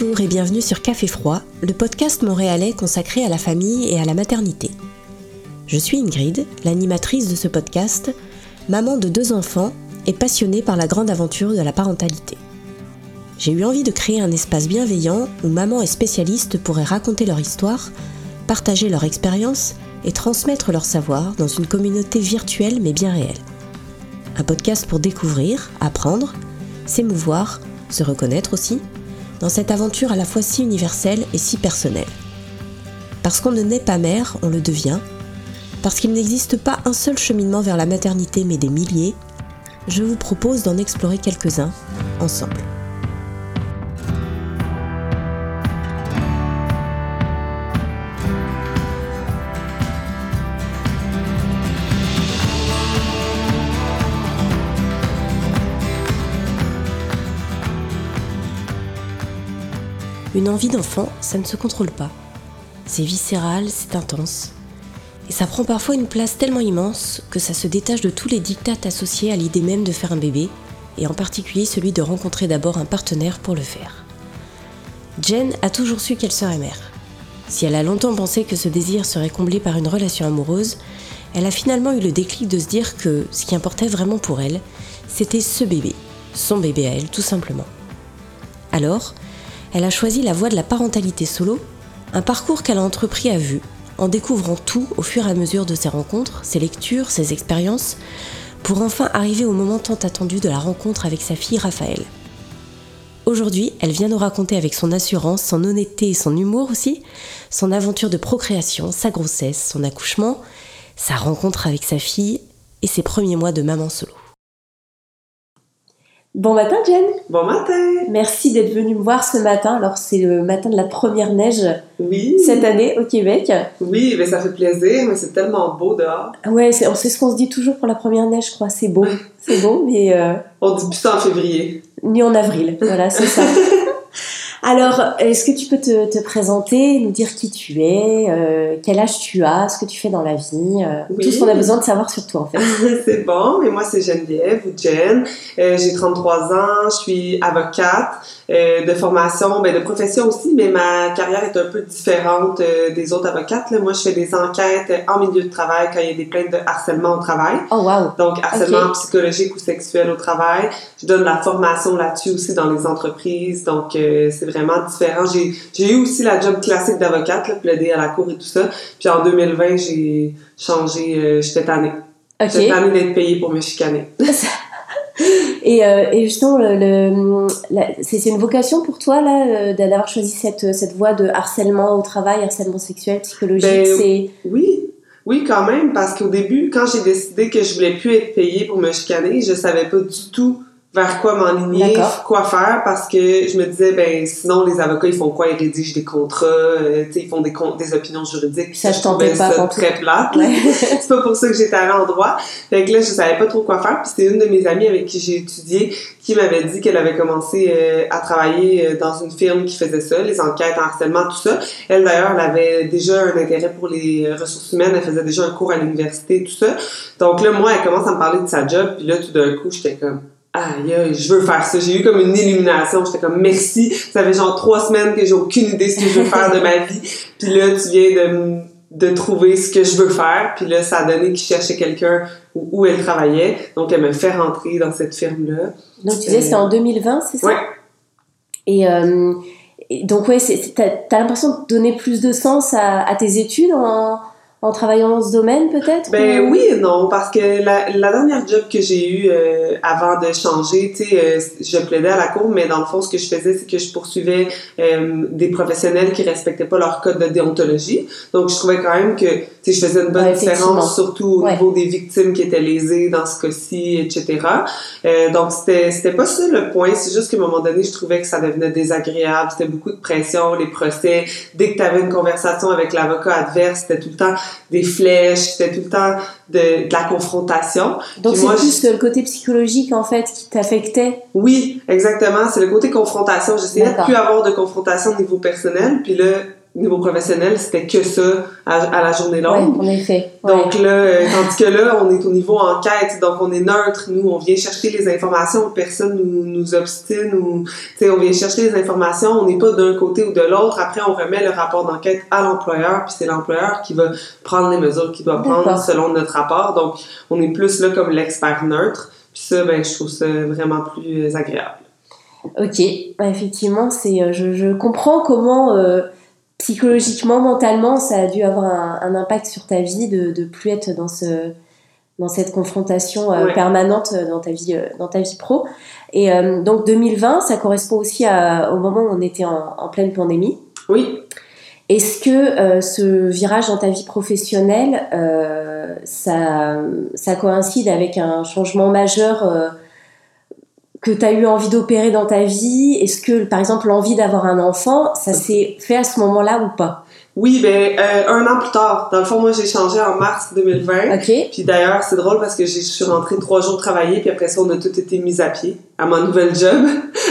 Bonjour et bienvenue sur Café Froid, le podcast montréalais consacré à la famille et à la maternité. Je suis Ingrid, l'animatrice de ce podcast, maman de deux enfants et passionnée par la grande aventure de la parentalité. J'ai eu envie de créer un espace bienveillant où maman et spécialistes pourraient raconter leur histoire, partager leur expérience et transmettre leur savoir dans une communauté virtuelle mais bien réelle. Un podcast pour découvrir, apprendre, s'émouvoir, se reconnaître aussi, dans cette aventure à la fois si universelle et si personnelle. Parce qu'on ne naît pas mère, on le devient. Parce qu'il n'existe pas un seul cheminement vers la maternité mais des milliers, je vous propose d'en explorer quelques-uns ensemble. Une envie d'enfant, ça ne se contrôle pas. C'est viscéral, c'est intense. Et ça prend parfois une place tellement immense que ça se détache de tous les dictats associés à l'idée même de faire un bébé, et en particulier celui de rencontrer d'abord un partenaire pour le faire. Jen a toujours su qu'elle serait mère. Si elle a longtemps pensé que ce désir serait comblé par une relation amoureuse, elle a finalement eu le déclic de se dire que ce qui importait vraiment pour elle, c'était ce bébé, son bébé à elle tout simplement. Alors, elle a choisi la voie de la parentalité solo, un parcours qu'elle a entrepris à vue, en découvrant tout au fur et à mesure de ses rencontres, ses lectures, ses expériences, pour enfin arriver au moment tant attendu de la rencontre avec sa fille Raphaël. Aujourd'hui, elle vient nous raconter avec son assurance, son honnêteté et son humour aussi, son aventure de procréation, sa grossesse, son accouchement, sa rencontre avec sa fille et ses premiers mois de maman solo. Bon matin Jen Bon matin Merci d'être venue me voir ce matin. Alors c'est le matin de la première neige oui. cette année au Québec. Oui, mais ça fait plaisir, mais c'est tellement beau dehors. Ouais, c'est, c'est ce qu'on se dit toujours pour la première neige, je crois. C'est beau, c'est beau, mais... Euh, On dit plus ça en février. Ni en avril, voilà, c'est ça. Alors, est-ce que tu peux te, présenter, nous dire qui tu es, euh, quel âge tu as, ce que tu fais dans la vie, euh, tout ce qu'on a besoin de savoir sur toi en fait. c'est bon, mais moi c'est Geneviève ou Jen, euh, j'ai 33 ans, je suis avocate de formation, ben, de profession aussi, mais ma carrière est un peu différente des autres avocates. Là. Moi je fais des enquêtes en milieu de travail quand il y a des plaintes de harcèlement au travail. Oh wow! Donc harcèlement psychologique ou sexuel au travail. Je donne la formation là-dessus aussi dans les entreprises, donc c'est vraiment différent. J'ai eu aussi la job classique d'avocate, plaider à la cour et tout ça. Puis en 2020, j'ai changé, euh, j'étais tannée. Okay. J'étais tannée d'être payée pour me chicaner. et, euh, et, justement, le, c'est une vocation pour toi là euh, d'avoir choisi cette, cette voie de harcèlement au travail, harcèlement sexuel, psychologique. Ben, oui, oui, quand même, parce qu'au début, quand j'ai décidé que je voulais plus être payée pour me chicaner, je savais pas du tout vers quoi m'enligner, quoi faire, parce que je me disais, ben sinon, les avocats, ils font quoi? Ils rédigent des contrats, euh, ils font des, des opinions juridiques. Ça, je tentais pas. Ça très plate. c'est pas pour ça que j'étais allée en droit. Fait que là, je savais pas trop quoi faire. Puis c'était une de mes amies avec qui j'ai étudié qui m'avait dit qu'elle avait commencé euh, à travailler euh, dans une firme qui faisait ça, les enquêtes en harcèlement, tout ça. Elle, d'ailleurs, elle avait déjà un intérêt pour les ressources humaines. Elle faisait déjà un cours à l'université, tout ça. Donc là, moi, elle commence à me parler de sa job. Puis là, tout d'un coup, j'étais comme aïe, je veux faire ça. J'ai eu comme une illumination. J'étais comme, merci. Ça fait genre trois semaines que j'ai aucune idée de ce que je veux faire de ma vie. Puis là, tu viens de, de trouver ce que je veux faire. Puis là, ça a donné qu'il cherchait quelqu'un où, elle travaillait. Donc, elle me fait rentrer dans cette firme-là. Donc, tu disais, c'était en 2020, c'est ça? Oui. Euh, et, donc, ouais, t'as as, l'impression de donner plus de sens à, à tes études en en travaillant dans ce domaine peut-être Ben oui et non parce que la, la dernière job que j'ai eu euh, avant de changer, tu sais, euh, je plaidais à la cour, mais dans le fond ce que je faisais c'est que je poursuivais euh, des professionnels qui respectaient pas leur code de déontologie. Donc je trouvais quand même que tu sais je faisais une bonne différence surtout au niveau des victimes qui étaient lésées dans ce cas-ci, etc. donc c'était c'était pas ça le point, c'est juste qu'à un moment donné je trouvais que ça devenait désagréable, c'était beaucoup de pression, les procès, dès que tu avais une conversation avec l'avocat adverse, c'était tout le temps des flèches, c'était tout le temps de, la confrontation. Donc c'est plus le côté psychologique en fait qui t'affectait? Oui, exactement. C'est le côté confrontation. J'essayais de plus avoir de confrontation au niveau personnel, puis là, niveau professionnel, c'était que ça à, la journée longue. Oui, en effet. Donc là, euh, tandis que là, on est au niveau enquête, donc on est neutre. Nous, on vient chercher les informations, personne nous, nous obstine ou, tu sais, on vient chercher les informations, on n'est pas d'un côté ou de l'autre. Après, on remet le rapport d'enquête à l'employeur, puis c'est l'employeur qui va prendre les mesures qu'il doit prendre selon notre rapport. Donc, on est plus là comme l'expert neutre. Puis ça, ben, je trouve ça vraiment plus agréable. Ok, bah, effectivement, c'est, euh, je, je, comprends comment euh, psychologiquement, mentalement, ça a dû avoir un, impact sur ta vie de ne plus être dans, ce, dans cette confrontation euh, permanente dans ta, vie, dans ta vie pro. Et donc 2020, ça correspond aussi à, au moment où on était en, en pleine pandémie. Oui. Est-ce que ce virage dans ta vie professionnelle, ça, ça coïncide avec un changement majeur que tu as eu envie d'opérer dans ta vie Est-ce que, par exemple, l'envie d'avoir un enfant, ça s'est fait à ce moment-là ou pas? Oui, ben euh, un an plus tard. Dans le fond, moi, j'ai changé en mars 2020. OK. Puis d'ailleurs, c'est drôle parce que je suis rentrée trois jours travailler, puis après ça, on a tout été mis à pied à mon nouvel job.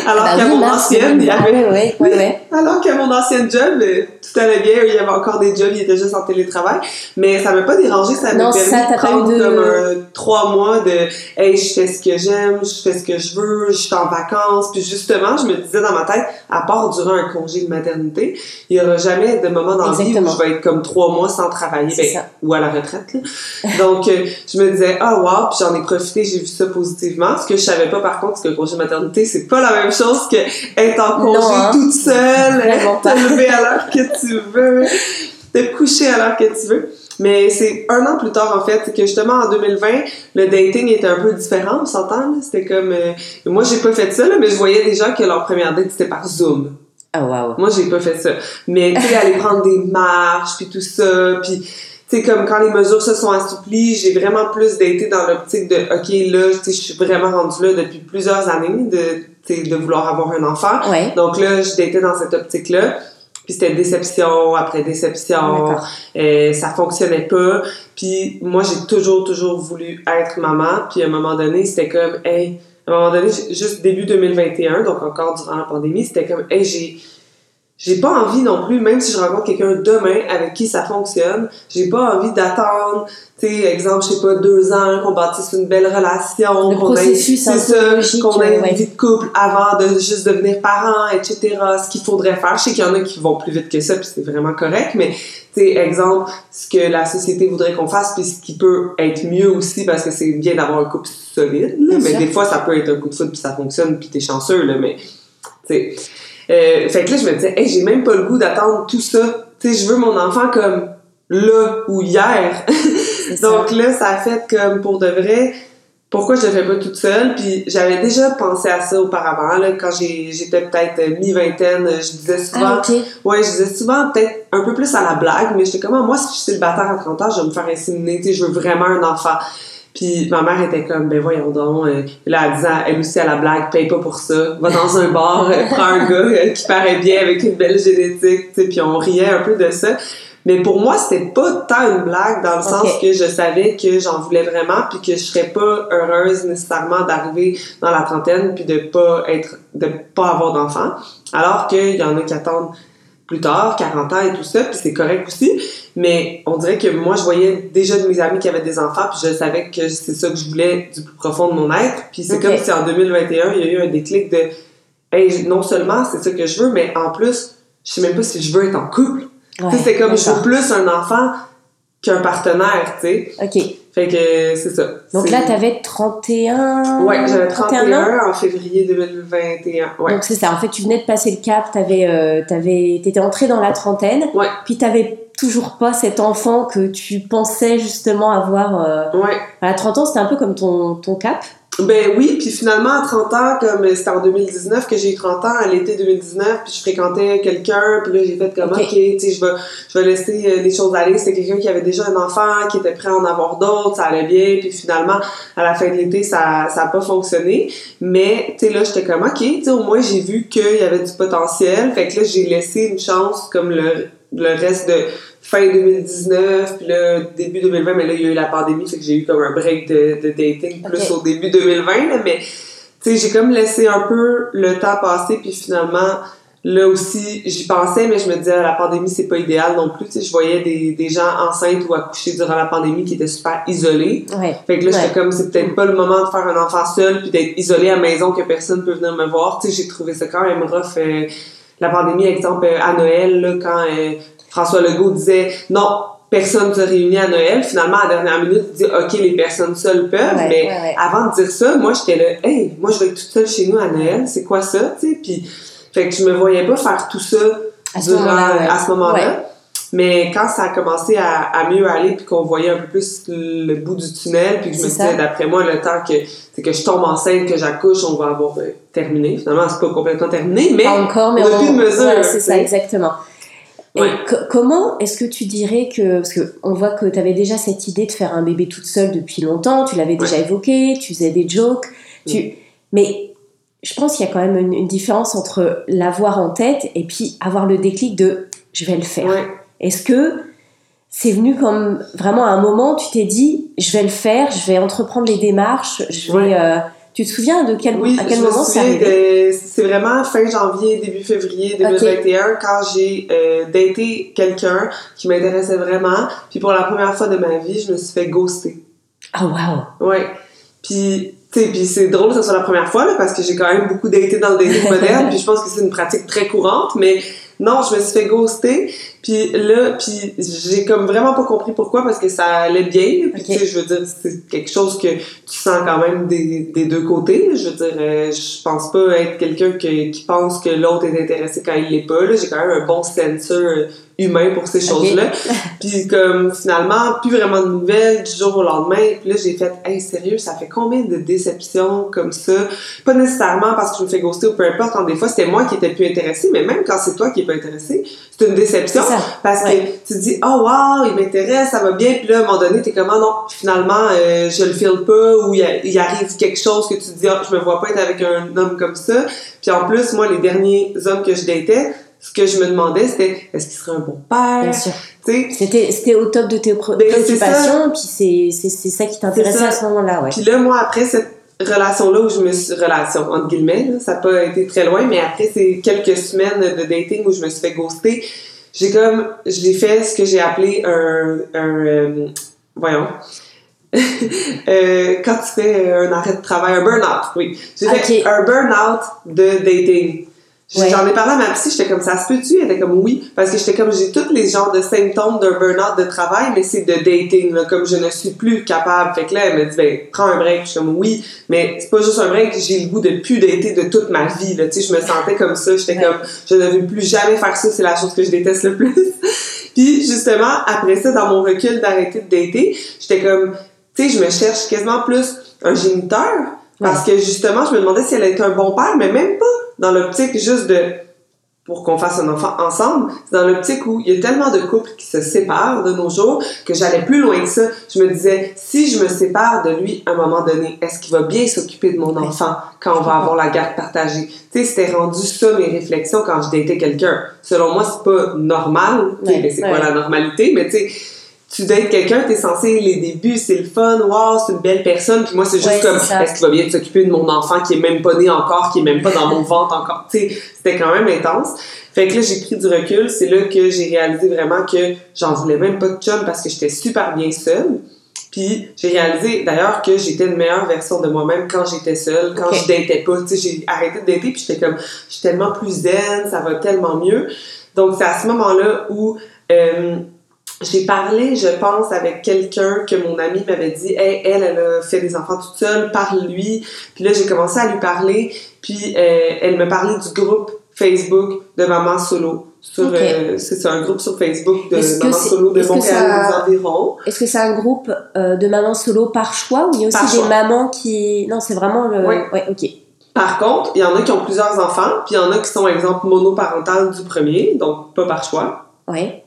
Alors bah qu'à mon ancienne, il y avait... Ah, ouais, Alors qu'à mon ancienne job, euh, tout allait bien. Il y avait encore des jobs, il était juste en télétravail. Mais ça m'a pas dérangé, ça m'a permis ça, de prendre de... comme un, trois mois de « Hey, je fais ce que j'aime, je fais ce que je veux, je suis en vacances. » Puis justement, je me disais dans ma tête, à part durant un congé de maternité, il y aura jamais de moment dans Exactement. je vais être comme trois mois sans travailler, ben, ou à la retraite. Là. Donc, euh, je me disais, ah, wow, puis j'en ai profité, j'ai vu ça positivement. Ce que je savais pas, par contre, c'est que congé maternité, c'est pas la même chose que être en congé hein. toute seule, te lever à l'heure que tu veux, te coucher à l'heure que tu veux. Mais c'est un an plus tard, en fait, que justement, en 2020, le dating était un peu différent, on s'entend, C'était comme... Euh, moi, j'ai pas fait ça, là, mais je voyais déjà que leur première date, c'était par Zoom. Ah, wow. Moi, j'ai pas fait ça. Mais, tu sais, aller prendre des marches, puis tout ça, puis sais, comme quand les mesures se sont assouplies, j'ai vraiment plus daté dans l'optique de, OK, là, tu sais, je suis vraiment rendue là depuis plusieurs années de, de vouloir avoir un enfant. Donc là, je datais dans cette optique-là. Puis c'était déception après déception. Euh, ça fonctionnait pas. Puis moi, j'ai toujours, toujours voulu être maman. Puis à un moment donné, c'était comme, hey, à un moment donné, juste début 2021, donc encore durant la pandémie, c'était comme, hey, j'ai j'ai pas envie non plus, même si je rencontre quelqu'un demain avec qui ça fonctionne, j'ai pas envie d'attendre, tu sais, exemple, je sais pas, deux ans, qu'on bâtisse une belle relation, qu'on ait, c'est ça, qu'on ait une vie de couple avant de juste devenir parent, etc. Ce qu'il faudrait faire. Je sais qu'il y en a qui vont plus vite que ça, puis c'est vraiment correct, mais tu sais, exemple, ce que la société voudrait qu'on fasse, puis ce qui peut être mieux aussi, parce que c'est bien d'avoir un couple solide, là, mais des fois, ça peut être un coup de foot, puis ça fonctionne, puis t'es chanceux, là, mais, tu sais euh, fait que là, je me disais, hey, j'ai même pas le goût d'attendre tout ça. Tu sais, je veux mon enfant comme là ou hier. Donc là, ça a fait comme pour de vrai, pourquoi je le fais pas toute seule? Puis j'avais déjà pensé à ça auparavant, là, quand j'étais peut-être mi-vingtaine, je disais souvent, ah, ouais, je disais souvent peut-être un peu plus à la blague, mais j'étais comme, ah, moi, si je suis célibataire à 30 ans, je vais me faire inséminer, tu sais, je veux vraiment un enfant. Puis ma mère était comme, ben voyons donc. Euh, là, elle disait, elle aussi à la blague, paye pas pour ça. Va dans un bar, euh, prends un gars euh, qui paraît bien avec une belle génétique, tu sais. Puis on riait un peu de ça. Mais pour moi, c'était pas tant une blague dans le sens que je savais que j'en voulais vraiment puis que je serais pas heureuse nécessairement d'arriver dans la trentaine puis de pas être, de pas avoir d'enfants. Alors qu'il y en a qui attendent plus tard, 40 ans et tout ça, puis c'est correct aussi. Mais on dirait que moi, je voyais déjà de mes amis qui avaient des enfants, puis je savais que c'est ça que je voulais du plus profond de mon être. Puis c'est comme si en 2021, il y a eu un déclic de hey, non seulement c'est ça que je veux, mais en plus, je sais même pas si je veux être en couple. c'est comme je veux plus un enfant qu'un partenaire, tu sais. OK. Fait que c'est ça. Donc là, t'avais 31... Ouais, j'avais 31, en février 2021. Ouais. Donc c'est ça. En fait, tu venais de passer le cap, t'avais, euh, t'avais, t'étais entré dans la trentaine. Ouais. Puis t'avais toujours pas cet enfant que tu pensais justement avoir. Euh, ouais. À 30 ans, c'était un peu comme ton, ton cap. Ben oui, puis finalement, à 30 ans, comme c'était en 2019 que j'ai eu 30 ans, à l'été 2019, puis je fréquentais quelqu'un, puis là, j'ai fait comme, OK, tu sais, je vais, je vais laisser euh, les choses aller. C'était quelqu'un qui avait déjà un enfant, qui était prêt à en avoir d'autres, ça allait bien, puis finalement, à la fin de l'été, ça ça a pas fonctionné. Mais, tu sais, là, j'étais comme, OK, tu sais, au moins, j'ai vu qu'il y avait du potentiel. Fait que là, j'ai laissé une chance, comme le, le reste de fin 2019, puis là, début 2020, mais là, il y a eu la pandémie, fait que j'ai eu comme un break de, de dating plus au début 2020, là, mais tu sais, j'ai comme laissé un peu le temps passer, puis finalement, là aussi, j'y pensais, mais je me disais, la pandémie, c'est pas idéal non plus. Tu sais, je voyais des, des gens enceintes ou accouchés durant la pandémie qui étaient super isolés. Ouais. Fait que là, Ouais. j'étais comme, c'est peut-être pas le moment de faire un enfant seul puis d'être isolé à la maison que personne peut venir me voir. Tu sais, j'ai trouvé ça quand même rough. euh, la pandémie, exemple, euh, à Noël, là, quand euh, François Legault disait non, personne ne se réunit à Noël. Finalement, à la dernière minute, il dit OK, les personnes seules peuvent. Ouais, mais ouais, ouais. avant de dire ça, moi, j'étais là, hey, moi, je vais être toute seule chez nous à Noël. C'est quoi ça? Tu sais, puis, fait que je me voyais pas faire tout ça À ce moment-là. Mais quand ça a commencé à, à mieux aller, puis qu'on voyait un peu plus le bout du tunnel, puis que je me disais, d'après moi, le temps que, c'est que je tombe enceinte, que j'accouche, on va avoir euh, terminé. Finalement, c'est pas complètement terminé, mais encore, mais on a plus de mesure, c'est ça, exactement. Ouais. comment est-ce que tu dirais que. Parce qu'on voit que tu avais déjà cette idée de faire un bébé toute seule depuis longtemps, tu l'avais déjà évoqué, tu faisais des jokes, tu... mais je pense qu'il y a quand même une, une différence entre l'avoir en tête et puis avoir le déclic de je vais le faire. ouais. Est-ce que c'est venu comme vraiment à un moment, tu t'es dit je vais le faire, je vais entreprendre les démarches, je vais. Euh, tu te souviens de quel, Oui, à quel je moment c'est arrivé? c'est vraiment fin janvier, début février 2021, quand j'ai euh, daté quelqu'un qui m'intéressait vraiment. Puis pour la première fois de ma vie, je me suis fait ghoster. Ah waouh Ouais. Puis, puis c'est drôle que ce soit la première fois, là, parce que j'ai quand même beaucoup daté dans le dating moderne, puis je pense que c'est une pratique très courante, mais non, je me suis fait ghoster, puis là, puis j'ai comme vraiment pas compris pourquoi, parce que ça allait bien, puis tu sais, je veux dire, c'est quelque chose que tu sens quand même des, des deux côtés, je veux dire, euh, je pense pas être quelqu'un que- qui pense que l'autre est intéressé quand il l'est pas, là, j'ai quand même un bon sensor humain pour ces choses-là, puis comme finalement, plus vraiment de nouvelles du jour au lendemain. Puis là, j'ai fait, hey, sérieux, ça fait combien de déceptions comme ça? Pas nécessairement parce que je me fais ghoster ou peu importe. hein, des fois, c'était moi qui étais plus intéressée, mais même quand c'est toi qui es pas intéressé, c'est une déception. Parce Ouais. que tu te dis, oh wow, il m'intéresse, ça va bien. Puis là, à un moment donné, t'es comme, Ah non, finalement, euh, je le file pas, ou il, arrive quelque chose que tu te dis, ah, je me vois pas être avec un homme comme ça. Puis en plus, moi, les derniers hommes que je datais, ce que je me demandais, c'était, est-ce qu'il serait un bon Bien père? sûr. Tu sais, C'était, c'était au top de tes Ben, préoccupations, puis c'est, c'est, c'est ça qui t'intéressait à ce moment-là, ouais. Puis là, moi, après cette relation-là où je me suis... Relation, entre guillemets, là, ça n'a pas été très loin, mais après ces quelques semaines de dating où je me suis fait ghoster, j'ai comme... J'ai fait ce que j'ai appelé un... un euh, voyons... Euh, quand tu fais un arrêt de travail, un burn-out, oui. J'ai fait un burn-out de dating. Ouais. J'en ai parlé à ma psy, j'étais comme ça se peut-tu? Elle était comme oui, parce que j'étais comme j'ai tous les genres de symptômes d'un burn-out de travail, mais c'est de dating, là, comme je ne suis plus capable. Fait que là, elle me dit, ben, prends un break. Je suis comme oui, mais c'est pas juste un break, j'ai le goût de plus dater de toute ma vie, là. Tu sais, je me sentais comme ça, j'étais Ouais. comme, je ne veux plus jamais faire ça, c'est la chose que je déteste le plus. Puis justement, après ça, dans mon recul d'arrêter de dater, j'étais comme, tu sais, je me cherche quasiment plus un géniteur, parce que justement, je me demandais si elle être un bon père, mais même pas dans l'optique juste de pour qu'on fasse un enfant ensemble, c'est dans l'optique où il y a tellement de couples qui se séparent de nos jours que j'allais plus loin que ça. Je me disais, si je me sépare de lui à un moment donné, est-ce qu'il va bien s'occuper de mon Ouais. enfant quand on va avoir la garde partagée? Tu sais, c'était rendu ça mes réflexions quand je datais quelqu'un. Selon moi, c'est pas normal. Ouais, mais c'est ouais. quoi la normalité? Mais tu sais, tu dates quelqu'un, t'es censé, les débuts, c'est le fun, wow, c'est une belle personne, puis moi, c'est juste Ouais, comme, est-ce qu'il va bien s'occuper de mon enfant qui est même pas né encore, qui est même pas dans mon ventre encore? Tu sais, c'était quand même intense. Fait que là, j'ai pris du recul, c'est là que j'ai réalisé vraiment que j'en voulais même pas de chum parce que j'étais super bien seule. Puis j'ai réalisé d'ailleurs que j'étais une meilleure version de moi-même quand j'étais seule, quand je datais pas. Tu sais, j'ai arrêté de dater puis j'étais comme, je suis tellement plus zen, ça va tellement mieux. Donc c'est à ce moment-là où euh, j'ai parlé, je pense, avec quelqu'un que mon ami m'avait dit, hey, elle, elle a fait des enfants toute seule, parle-lui. Puis là, j'ai commencé à lui parler, puis euh, elle me parlait du groupe Facebook de Maman Solo. Sur, Ok. euh, c'est un groupe sur Facebook de Maman Solo de Montréal ça- environs. Est-ce que c'est un groupe euh, de mamans solo par choix ou il y a aussi Par des choix. mamans qui. Non, c'est vraiment le. Oui. Ouais, ok. Par contre, il y en a qui ont plusieurs enfants, puis il y en a qui sont, exemple, monoparentales du premier, donc pas par choix. Ouais.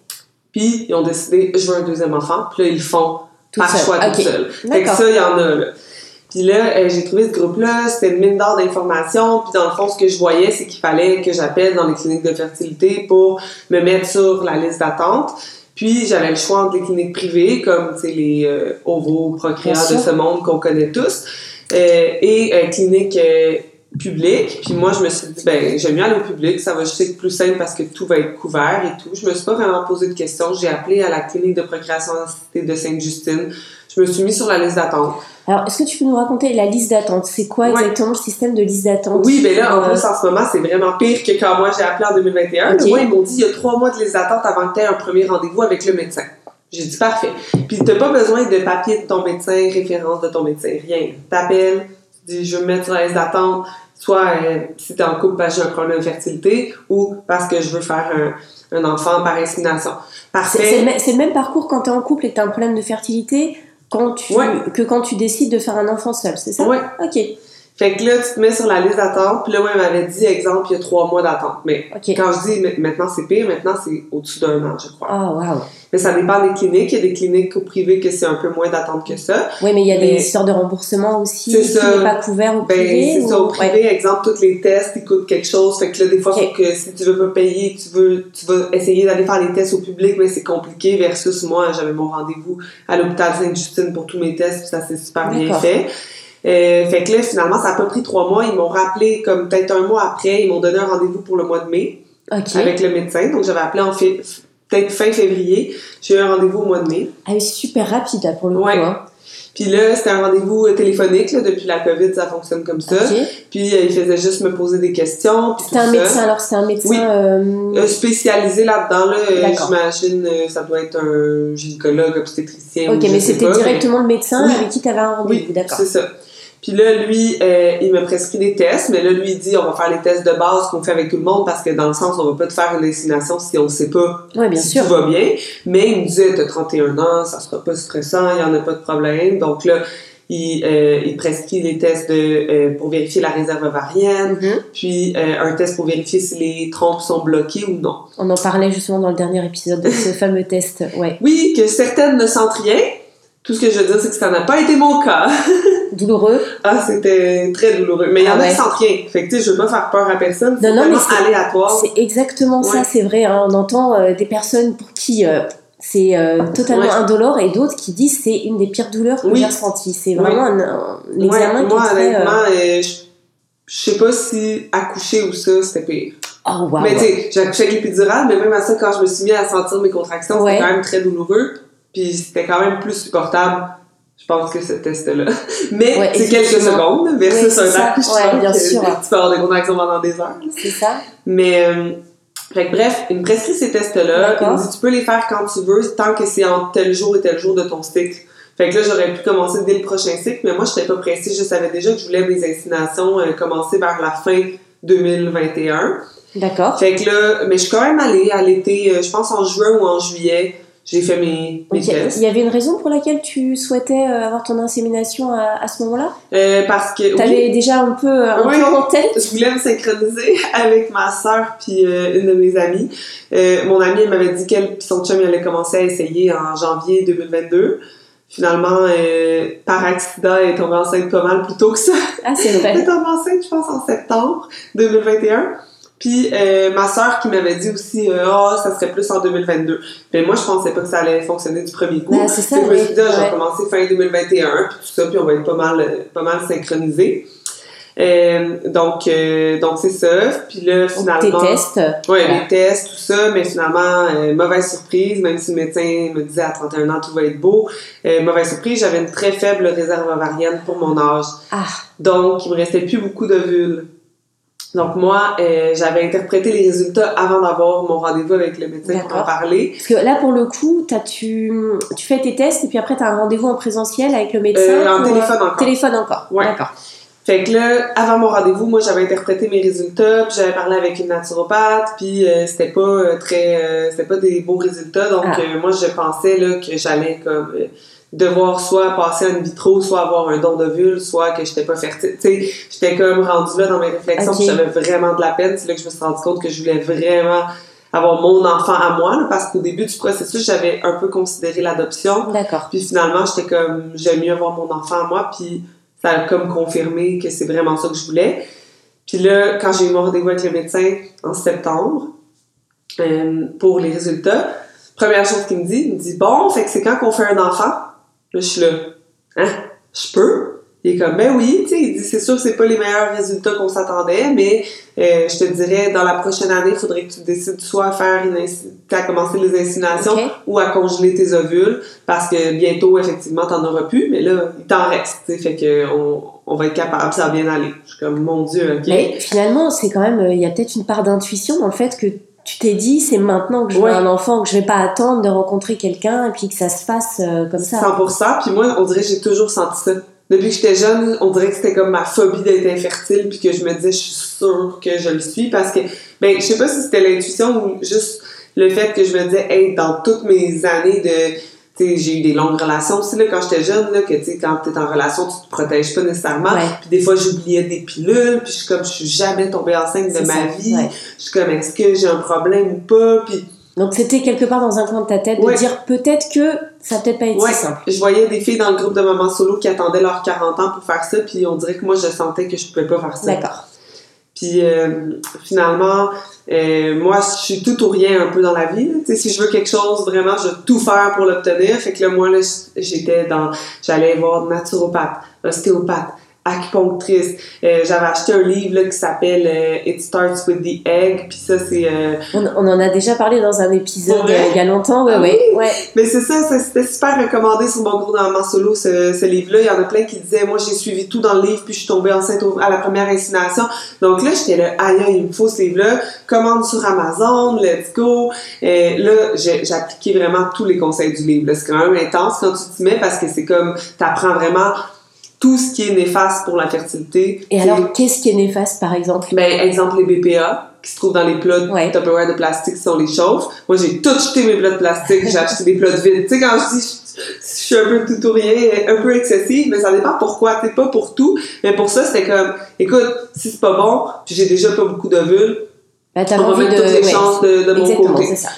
Puis ils ont décidé, je veux un deuxième enfant, puis là, ils le font Tout par seul. choix tout seul. Fait que ça, il y en a, là. Puis là, euh, j'ai trouvé ce groupe-là, c'était une mine d'or d'informations, puis dans le fond, ce que je voyais, c'est qu'il fallait que j'appelle dans les cliniques de fertilité pour me mettre sur la liste d'attente. Puis j'avais le choix entre les cliniques privées, comme sais, les euh, Ovo, Procréa Bien de ce monde qu'on connaît tous, euh, et euh, cliniques euh, public. Puis moi, je me suis dit, ben, j'aime mieux aller au public. Ça va juste être plus simple parce que tout va être couvert et tout. Je me suis pas vraiment posé de questions. J'ai appelé à la clinique de procréation de Sainte-Justine. Je me suis mis sur la liste d'attente. Alors, est-ce que tu peux nous raconter la liste d'attente? C'est quoi exactement le système de liste d'attente? Oui, ben là, en plus, en ce moment, c'est vraiment pire que quand moi j'ai appelé en 2021. Moi, ils m'ont dit, il y a trois mois de liste d'attente avant que tu aies un premier rendez-vous avec le médecin. J'ai dit, parfait. Puis, t'as pas besoin de papier de ton médecin, référence de ton médecin, rien. T'appelles, tu dis, je veux me mettre sur la liste d'attente, soit euh, si t'es en couple parce que j'ai un problème de fertilité ou parce que je veux faire un, un enfant par insémination. C'est le, même parcours quand t'es en couple et que t'as un problème de fertilité quand tu, que quand tu décides de faire un enfant seul, c'est ça? Oui. OK. Fait que là, tu te mets sur la liste d'attente. Puis là, moi, elle m'avait dit, exemple, il y a trois mois d'attente. Mais quand je dis maintenant c'est pire, maintenant c'est au-dessus d'un an, je crois. Ah, wow. Mais ça dépend des cliniques. Il y a des cliniques au privé que c'est un peu moins d'attente que ça. Oui, mais il y a des histoires de remboursement aussi qui n'est pas couvert au ben, privé. C'est ça, au privé, exemple, tous les tests, ils coûtent quelque chose. Fait que là, des fois, que si tu veux pas payer, tu veux, tu vas essayer d'aller faire les tests au public, mais c'est compliqué versus moi, j'avais mon rendez-vous à l'hôpital Sainte-Justine pour tous mes tests, puis ça s'est super bien fait. Euh, fait que là, finalement, ça a pas pris trois mois. Ils m'ont rappelé comme peut-être un mois après. Ils m'ont donné un rendez-vous pour le mois de mai avec le médecin. Donc, j'avais appelé en fait peut-être fin février. J'ai eu un rendez-vous au mois de mai. Ah oui, super rapide là, pour le coup. Hein. Puis là, c'était un rendez-vous euh, téléphonique. Là, depuis la COVID, ça fonctionne comme ça. Puis euh, il faisait juste me poser des questions. C'était un médecin, alors c'était un médecin... Oui. Euh, spécialisé là-dedans. Là, J'imagine ça doit être un gynécologue, obstétricien. Ok, mais c'était directement le médecin avec qui tu avais un rendez-vous, oui, d'accord. c'est ça. Puis là, lui, euh, il me prescrit des tests, mais là, lui, il dit on va faire les tests de base qu'on fait avec tout le monde parce que dans le sens, on va pas te faire une destination si on sait pas bien si sûr. tout va bien. Mais il me disait t'as 31 ans, ça sera pas stressant, il y en a pas de problème. Donc là, il, euh, il prescrit les tests de, euh, pour vérifier la réserve ovarienne, Mm-hmm. puis euh, un test pour vérifier si les trompes sont bloquées ou non. On en parlait justement dans le dernier épisode de ce fameux test, ouais. Oui, que certaines ne sentent rien. Tout ce que je veux dire, c'est que ça n'a pas été mon cas. douloureux? Ah, c'était très douloureux. Mais il y en a qui sentent rien. Fait que, tu sais, je veux pas faire peur à personne. C'est vraiment aléatoire. C'est exactement ça, c'est vrai. Hein. On entend euh, des personnes pour qui euh, c'est euh, totalement indolore et d'autres qui disent c'est une des pires douleurs que j'ai ressenties. C'est vraiment un, un, examen Moi, qui est honnêtement, je, je sais pas si accoucher ou ça, c'était pire. Oh, wow. Mais tu sais, j'ai accouché avec l'épidurale, mais même à ça, quand je me suis mis à sentir mes contractions, c'était quand même très douloureux. Puis c'était quand même plus supportable je pense que ce test-là. Mais c'est quelques secondes versus un accouchement. bien sûr. Tu peux avoir des contractions pendant des heures. C'est ça. Mais, euh, fait que bref, il me prescrit ces tests-là. Il me dit, tu peux les faire quand tu veux, tant que c'est en tel jour et tel jour de ton cycle. Fait que là, j'aurais pu commencer dès le prochain cycle, mais moi, je n'étais pas pressée. Je savais déjà que je voulais mes inséminations euh, commencer vers la fin 2021. D'accord. Fait que là, mais je suis quand même allée à l'été, euh, je pense en juin ou en juillet j'ai fait mes, mes tests. Il y avait une raison pour laquelle tu souhaitais euh, avoir ton insémination à, à ce moment-là? Euh, Parce que. Tu avais déjà un peu, un oui, peu en tête? Je voulais me synchroniser avec ma soeur puis euh, une de mes amies. Euh, mon amie, elle m'avait dit qu'elle puis son chum, il allait commencer à essayer en janvier 2022. Finalement, euh, par accident, elle est tombée enceinte pas mal plus tôt que ça. Ah, c'est vrai. elle est tombée enceinte, je pense, en septembre 2021. Puis euh, ma sœur qui m'avait dit aussi euh, ah ça serait plus en 2022. Mais moi je pensais pas que ça allait fonctionner du premier coup. Ben, c'est ça. je me suis dit ah, vais commencer fin 2021 puis tout ça puis on va être pas mal pas mal synchronisés. Euh, donc euh, donc c'est ça. Puis là finalement tes tests. Ouais, les tests tout ça, mais finalement euh, mauvaise surprise même si le médecin me disait à 31 ans tout va être beau. Euh, mauvaise surprise, j'avais une très faible réserve ovarienne pour mon âge. Ah. Donc il me restait plus beaucoup d'ovules. Donc moi, euh, j'avais interprété les résultats avant d'avoir mon rendez-vous avec le médecin pour en parler. Parce que là, pour le coup, as, tu, tu fais tes tests et puis après, tu as un rendez-vous en présentiel avec le médecin. Euh, en téléphone encore. Téléphone encore. Ouais. D'accord. Fait que là, avant mon rendez-vous, moi, j'avais interprété mes résultats, puis j'avais parlé avec une naturopathe, puis euh, c'était pas euh, très... euh, c'était pas des beaux résultats, donc Ah. euh, moi, je pensais là que j'allais comme... devoir soit passer en vitro, soit avoir un don d'ovule, soit que j'étais pas fertile. Tu sais, j'étais comme rendue là dans mes réflexions, Ok. puis j'avais vraiment de la peine. C'est là que je me suis rendu compte que je voulais vraiment avoir mon enfant à moi, là, parce qu'au début du processus, j'avais un peu considéré l'adoption. D'accord. Puis finalement, j'étais comme, j'aime mieux avoir mon enfant à moi, puis ça a comme confirmé que c'est vraiment ça que je voulais. Puis là, quand j'ai eu mon rendez-vous avec le médecin en septembre, euh, pour les résultats, première chose qu'il me dit, il me dit, bon, fait que c'est quand qu'on fait un enfant? Là, je suis là, hein, je peux? Il est comme, ben oui, tu sais, il dit, c'est sûr que c'est pas les meilleurs résultats qu'on s'attendait, mais euh, je te dirais, dans la prochaine année, il faudrait que tu décides soit à faire une à commencer les inséminations ou à congeler tes ovules, parce que bientôt, effectivement, t'en auras plus, mais là, il t'en reste, tu sais, fait que on, on va être capable, ça va bien aller. Je suis comme, mon Dieu, ok. Mais finalement, c'est quand même, euh, il y a peut-être une part d'intuition dans le fait que tu t'es dit, c'est maintenant que je veux un enfant, que je vais pas attendre de rencontrer quelqu'un et puis que ça se fasse euh, comme ça. 100%, puis moi, on dirait que j'ai toujours senti ça. Depuis que j'étais jeune, on dirait que c'était comme ma phobie d'être infertile, puis que je me disais, je suis sûre que je le suis, parce que, ben, je sais pas si c'était l'intuition ou juste le fait que je me disais, hey, dans toutes mes années de, j'ai eu des longues relations aussi, là, quand j'étais jeune, là, que, tu sais, quand t'es en relation, tu te protèges pas nécessairement, puis des fois, j'oubliais des pilules, puis je suis comme, je suis jamais tombée enceinte de ma vie, je suis comme, est-ce que j'ai un problème ou pas, puis donc c'était quelque part dans un coin de ta tête de dire peut-être que ça peut-être pas été simple. Je voyais des filles dans le groupe de mamans solo qui attendaient leurs 40 ans pour faire ça, puis on dirait que moi je sentais que je pouvais pas faire ça. D'accord. Puis euh, finalement, euh, moi je suis tout ou rien un peu dans la vie. Tu sais, si je veux quelque chose, vraiment, je vais tout faire pour l'obtenir. Fait que là, moi, là, j'étais dans. J'allais voir naturopathe, ostéopathe, acupunctrice. Euh, j'avais acheté un livre là, qui s'appelle euh, It Starts with the Egg, puis ça c'est. Euh, on, on, en a déjà parlé dans un épisode il y a longtemps, ouais, ah ouais. ouais. Mais c'est ça, ça c'était super recommandé sur mon groupe dans solo ce, ce livre-là. Il y en a plein qui disaient, moi j'ai suivi tout dans le livre, puis je suis tombée enceinte à la première insémination. Donc là j'étais là, aïe il me faut ce livre-là. Commande sur Amazon, let's go. Et là j'ai appliqué vraiment tous les conseils du livre. C'est quand même intense quand tu t'y mets parce que c'est comme t'apprends vraiment tout ce qui est néfaste pour la fertilité. Et alors, qu'est-ce qui est néfaste, par exemple? Ben, exemple, les BPA, qui se trouvent dans les plats de Tupperware de plastique si on les chauffe. Moi, j'ai tout jeté mes plats de plastique, j'ai acheté des plats de vide. Tu sais, quand je dis, je, suis un peu tout ou rien, un peu excessive, mais ça dépend pourquoi. C'est pas pour tout, mais pour ça, c'était comme, écoute, si c'est pas bon, puis j'ai déjà pas beaucoup d'ovules, ben, on va mettre toutes les chances de, de mon côté. Ça.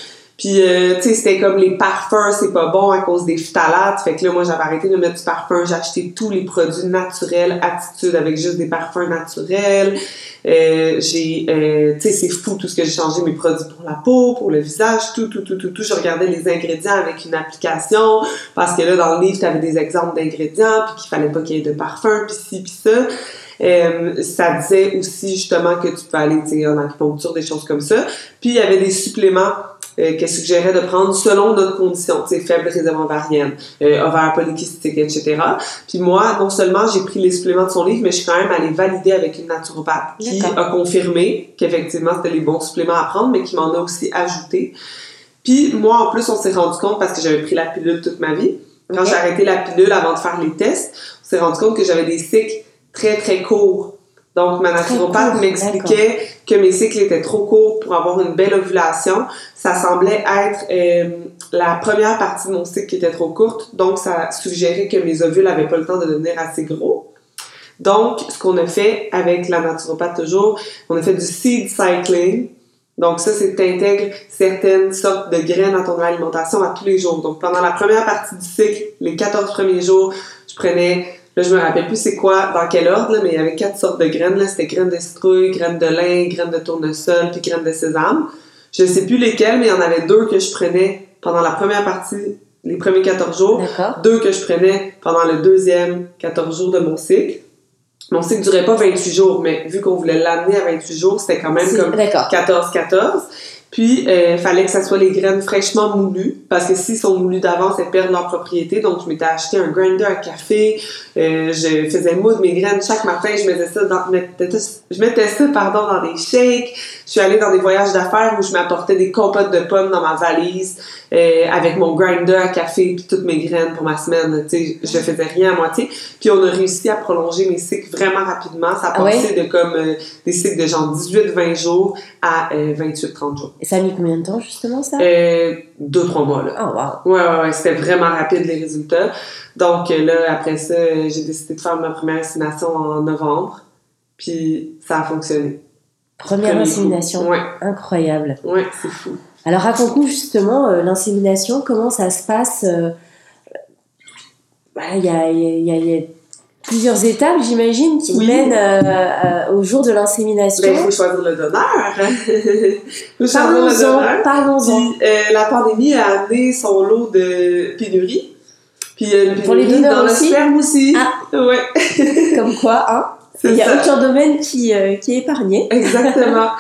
Puis, euh, tu sais, c'était comme les parfums, c'est pas bon à cause des phtalates. Fait que là, moi, j'avais arrêté de mettre du parfum. J'ai acheté tous les produits naturels, Attitude, avec juste des parfums naturels. Euh, j'ai, euh, tu sais, c'est fou tout ce que j'ai changé, mes produits pour la peau, pour le visage, tout, tout, tout, tout, tout. Je regardais les ingrédients avec une application parce que là, dans le livre, tu avais des exemples d'ingrédients, puis qu'il fallait pas qu'il y ait de parfum, puis ci, puis ça. Euh, ça disait aussi justement que tu peux aller en acupuncture, des choses comme ça. Puis il y avait des suppléments euh, qu'elle suggérait de prendre selon notre condition, sais, faible réserve ovarienne, euh, ovaire polykystique, etc. Puis moi, non seulement j'ai pris les suppléments de son livre, mais je suis quand même allée valider avec une naturopathe qui a confirmé qu'effectivement c'était les bons suppléments à prendre, mais qui m'en a aussi ajouté. Puis moi, en plus, on s'est rendu compte parce que j'avais pris la pilule toute ma vie. Quand j'ai arrêté la pilule avant de faire les tests, on s'est rendu compte que j'avais des cycles très très courts donc, ma naturopathe m'expliquait que mes cycles étaient trop courts pour avoir une belle ovulation. Ça semblait être euh, la première partie de mon cycle qui était trop courte, donc ça suggérait que mes ovules n'avaient pas le temps de devenir assez gros. Donc, ce qu'on a fait avec la naturopathe toujours, on a fait du seed cycling. Donc ça, c'est t'intègres certaines sortes de graines à ton alimentation à tous les jours. Donc pendant la première partie du cycle, les 14 premiers jours, je prenais Là, je me rappelle plus c'est quoi, dans quel ordre, mais il y avait quatre sortes de graines. Là. C'était graines de citrouille, graines de lin, graines de tournesol, puis graines de sésame. Je sais plus lesquelles, mais il y en avait deux que je prenais pendant la première partie, les premiers 14 jours. Deux que je prenais pendant le deuxième 14 jours de mon cycle. Mon cycle durait pas 28 jours, mais vu qu'on voulait l'amener à 28 jours, c'était quand même comme 14-14. Puis, il euh, fallait que ça soit les graines fraîchement moulues, parce que s'ils sont moulus d'avance, elles perdent leur propriété. Donc, je m'étais acheté un grinder à café. Euh, je faisais moudre mes graines chaque matin. Je mettais ça dans, je mettais ça, pardon, dans des shakes. Je suis allée dans des voyages d'affaires où je m'apportais des compotes de pommes dans ma valise. Euh, avec mon grinder à café puis toutes mes graines pour ma semaine. Tu sais, je faisais rien à moitié. Puis on a réussi à prolonger mes cycles vraiment rapidement. Ça a ah passé de comme euh, des cycles de genre 18-20 jours à 28-30 euh, jours. Et ça a mis combien de temps justement ça? deux, trois mois là. Oh wow! Ouais, ouais, ouais. C'était vraiment rapide les résultats. Donc là, après ça, j'ai décidé de faire ma première insémination en novembre. Puis ça a fonctionné. Première insémination. Ouais. Incroyable. Ouais, c'est fou. Alors raconte-nous justement euh, l'insémination, comment ça se passe. Euh, bah, il y, a, plusieurs étapes, j'imagine, qui mènent euh, au jour de l'insémination. Ben, il faut choisir le donneur. parlons-en. Parlons-en. la pandémie a amené son lot de pénuries. Puis une Pour les donneurs dans aussi? le sperme aussi. Ah. Ouais, Comme quoi, hein? Il y a ça. aucun domaine qui, euh, qui est épargné. Exactement.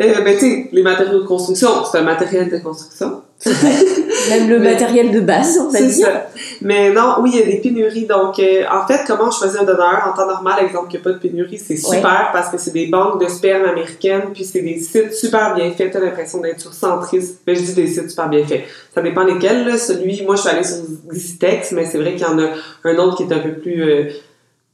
euh, ben, tu sais, les matériaux de construction, c'est un matériel de construction. Même le Mais- matériel de base, on va dire. ça. Mais non, oui, il y a des pénuries. Donc, euh, en fait, comment choisir un donneur? En temps normal, exemple, qu'il n'y a pas de pénurie, c'est super parce que c'est des banques de sperme américaines, puis c'est des sites super bien faits. T'as l'impression d'être sur Centris. Ben, je dis des sites super bien faits. Ça dépend lesquels, là. Celui, moi, je suis allée sur Xitex, mais c'est vrai qu'il y en a un autre qui est un peu plus euh,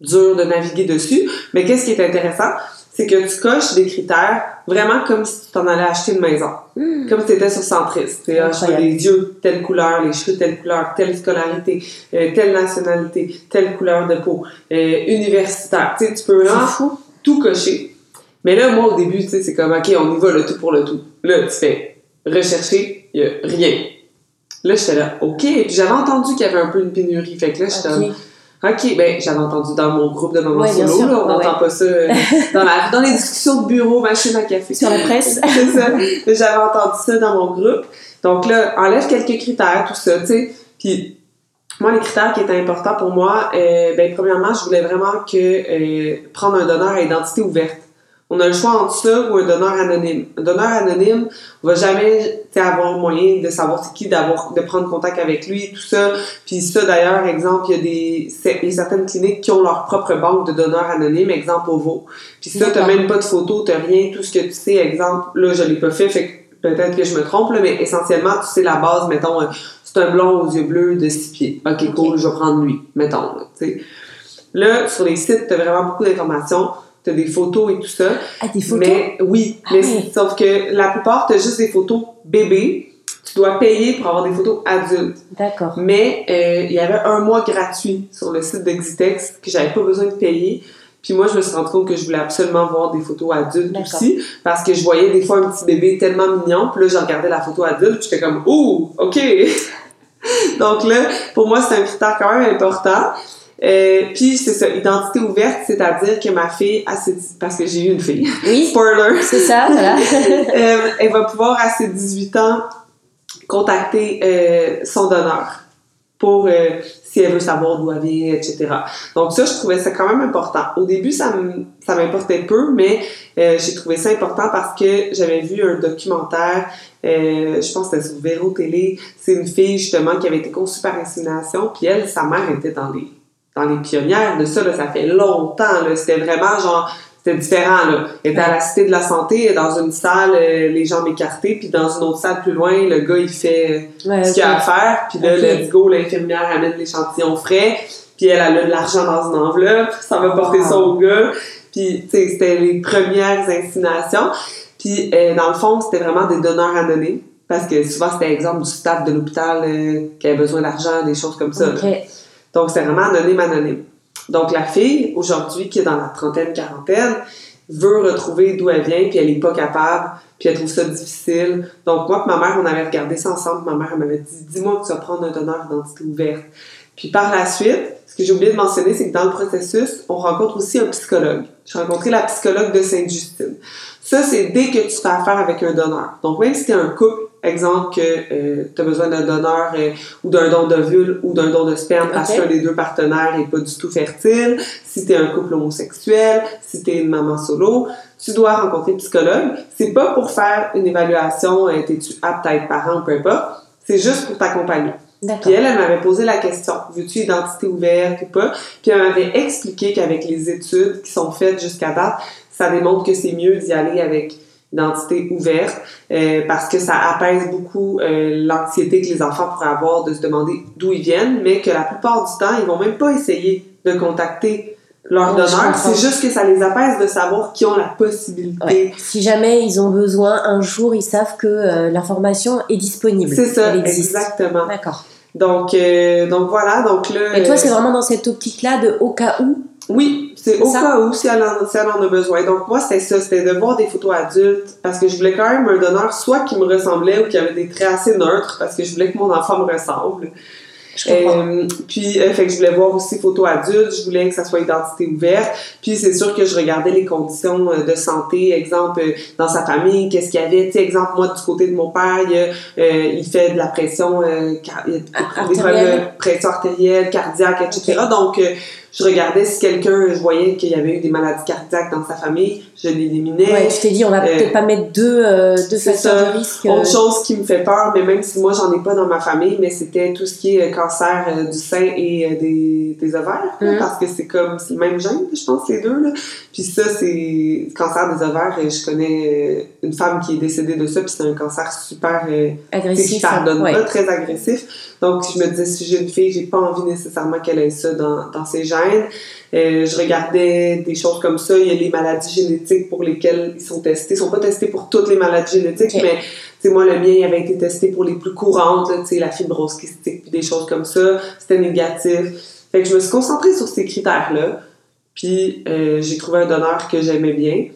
dur de naviguer dessus. Mais qu'est-ce qui est intéressant? C'est que tu coches des critères vraiment comme si tu t'en allais acheter une maison. Hmm. Comme si t'étais sur Centris. Tu Incroyable. les yeux telle couleur, les cheveux telle couleur, telle scolarité, euh, telle nationalité, telle couleur de peau, euh, universitaire. Tu sais, tu peux vraiment fou. tout cocher. Mais là, moi, au début, tu sais, c'est comme, OK, on y va, le tout pour le tout. Là, tu fais rechercher, il a rien. Là, j'étais là, OK. Puis j'avais entendu qu'il y avait un peu une pénurie. Fait que là, j'étais Ok. OK, ben, j'avais entendu dans mon groupe de mamans Ouais, solo, là, on Ouais, n'entend pas ça euh, dans, la- dans les discussions de bureau, machine à café. Sur la presse. c'est ça. J'avais entendu ça dans mon groupe. Donc là, enlève quelques critères, tout ça, tu sais. Puis moi, les critères qui étaient importants pour moi, euh, ben, premièrement, je voulais vraiment que euh, prendre un donneur à identité ouverte. On a le choix entre ça ou un donneur anonyme. Un donneur anonyme, on va jamais avoir moyen de savoir c'est qui, d'avoir, de prendre contact avec lui, tout ça. Puis ça, d'ailleurs, exemple, il y a des, il y a certaines cliniques qui ont leur propre banque de donneurs anonymes, exemple OVO. Puis ça, t'as même pas de photo, t'as rien, tout ce que tu sais, exemple, là, je l'ai pas fait, fait que peut-être que je me trompe, là, mais essentiellement, tu sais la base, mettons, euh, c'est un blond aux yeux bleus de 6 pieds. Ok, cool, je vais prendre lui, mettons, là, tu sais. Là, sur les sites, t'as vraiment beaucoup d'informations, t'as des photos et tout ça. Ah, des photos? Mais oui, Ah mais oui. sauf que la plupart, t'as juste des photos bébés. Tu dois payer pour avoir des photos adultes. D'accord. Mais euh, il y avait un mois gratuit sur le site d'Exitex que j'avais pas besoin de payer. Puis moi, je me suis rendu compte que je voulais absolument voir des photos adultes aussi. Parce que je voyais des fois un petit bébé tellement mignon. Puis là, je regardais la photo adulte. Puis j'étais comme, ouh, OK. Donc là, pour moi, c'est un critère quand même important. Euh, puis c'est ça, identité ouverte, c'est-à-dire que ma fille, à ses dix- parce que j'ai eu une fille, Oui, spoiler, c'est ça, voilà. euh, elle va pouvoir à ses 18 ans contacter euh, son donneur pour euh, si elle veut savoir d'où elle vient, etc. Donc ça, je trouvais ça quand même important. Au début, ça m'importait peu, mais euh, j'ai trouvé ça important parce que j'avais vu un documentaire, euh, je pense que c'était sur Véro Télé, c'est une fille justement qui avait été conçue par insémination, puis elle, sa mère était dans les dans les pionnières. De ça, là, ça fait longtemps, là, c'était vraiment genre c'était différent, là. Elle était à la Cité de la Santé, dans une salle, euh, les jambes écartées, puis dans une autre salle plus loin, le gars, il fait Ouais, ce qu'il a à faire, puis là, Ok. let's go, l'infirmière amène l'échantillon frais, puis elle, elle a de l'argent dans une enveloppe, ça va porter ça au gars, puis, tu sais, c'était les premières inséminations, puis euh, dans le fond, c'était vraiment des donneurs anonymes, parce que souvent, c'était exemple du staff de l'hôpital euh, qui avait besoin d'argent, des choses comme ça. Donc, c'est vraiment anonyme, anonyme. Donc, la fille, aujourd'hui, qui est dans la trentaine, quarantaine, veut retrouver d'où elle vient, puis elle n'est pas capable, puis elle trouve ça difficile. Donc, moi et ma mère, on avait regardé ça ensemble. Ma mère, m'avait dit, dis-moi que tu vas prendre un donneur d'identité ouverte. Puis par la suite, ce que j'ai oublié de mentionner, c'est que dans le processus, on rencontre aussi un psychologue. J'ai rencontré la psychologue de Sainte-Justine. Ça, c'est dès que tu fais affaire avec un donneur. Donc, même si tu un couple, exemple que tu as besoin d'un donneur euh, ou d'un don d'ovule ou d'un don de sperme parce qu'un des deux partenaires n'est pas du tout fertile, si tu es un couple homosexuel, si tu es une maman solo, tu dois rencontrer un psychologue. C'est pas pour faire une évaluation, euh, t'es-tu apte à être parent ou peu importe, c'est juste pour t'accompagner. Puis elle, elle m'avait posé la question, veux-tu identité ouverte ou pas? Puis elle m'avait expliqué qu'avec les études qui sont faites jusqu'à date, ça démontre que c'est mieux d'y aller avec identité ouverte euh, parce que ça apaise beaucoup euh, l'anxiété que les enfants pourraient avoir de se demander d'où ils viennent, mais que la plupart du temps, ils vont même pas essayer de contacter leur donneur. C'est juste que ça les apaise de savoir qu'ils ont la possibilité. Ouais. Si jamais ils ont besoin, un jour, ils savent que euh, l'information est disponible. C'est ça, Elle exactement. D'accord. Donc, donc voilà, donc là... Et toi, c'est vraiment dans cette optique-là de au cas où Oui, c'est au ça? cas où, si elle, en, si elle en a besoin. Donc, moi, c'était ça, c'était de voir des photos adultes, parce que je voulais quand même un donneur soit qui me ressemblait ou qui avait des traits assez neutres, parce que je voulais que mon enfant me ressemble. Euh, puis, euh, fait que je voulais voir aussi photo adulte, je voulais que ça soit identité ouverte. Puis, c'est sûr que je regardais les conditions euh, de santé, exemple, dans sa famille, qu'est-ce qu'il y avait. Tu sais, exemple, moi, du côté de mon père, il, il fait de la pression, car, des pression artérielle, cardiaque, etc. Donc, je regardais si quelqu'un, je voyais qu'il y avait eu des maladies cardiaques dans sa famille, je l'éliminais. Ouais, tu t'es dit, on va peut-être pas mettre deux, euh, deux facteurs de risque. Autre chose qui me fait peur, mais même si moi j'en ai pas dans ma famille, mais c'était tout ce qui est cancer du sein et des, des ovaires, hum. parce que c'est comme, c'est le même gène, je pense, les deux, là. Puis ça, c'est cancer des ovaires, je connais une femme qui est décédée de ça, puis c'est un cancer super... agressif. Qui pardonne pas, très agressif. Donc, je me disais, si j'ai une fille, j'ai pas envie nécessairement qu'elle ait ça dans, dans ses gènes. Euh, je regardais des choses comme ça. Il y a les maladies génétiques pour lesquelles ils sont testés. Ils sont pas testés pour toutes les maladies génétiques, mais moi, le mien, il avait été testé pour les plus courantes, la fibrose kystique, puis des choses comme ça. C'était négatif. Fait que je me suis concentrée sur ces critères-là. Puis euh, j'ai trouvé un donneur que j'aimais bien.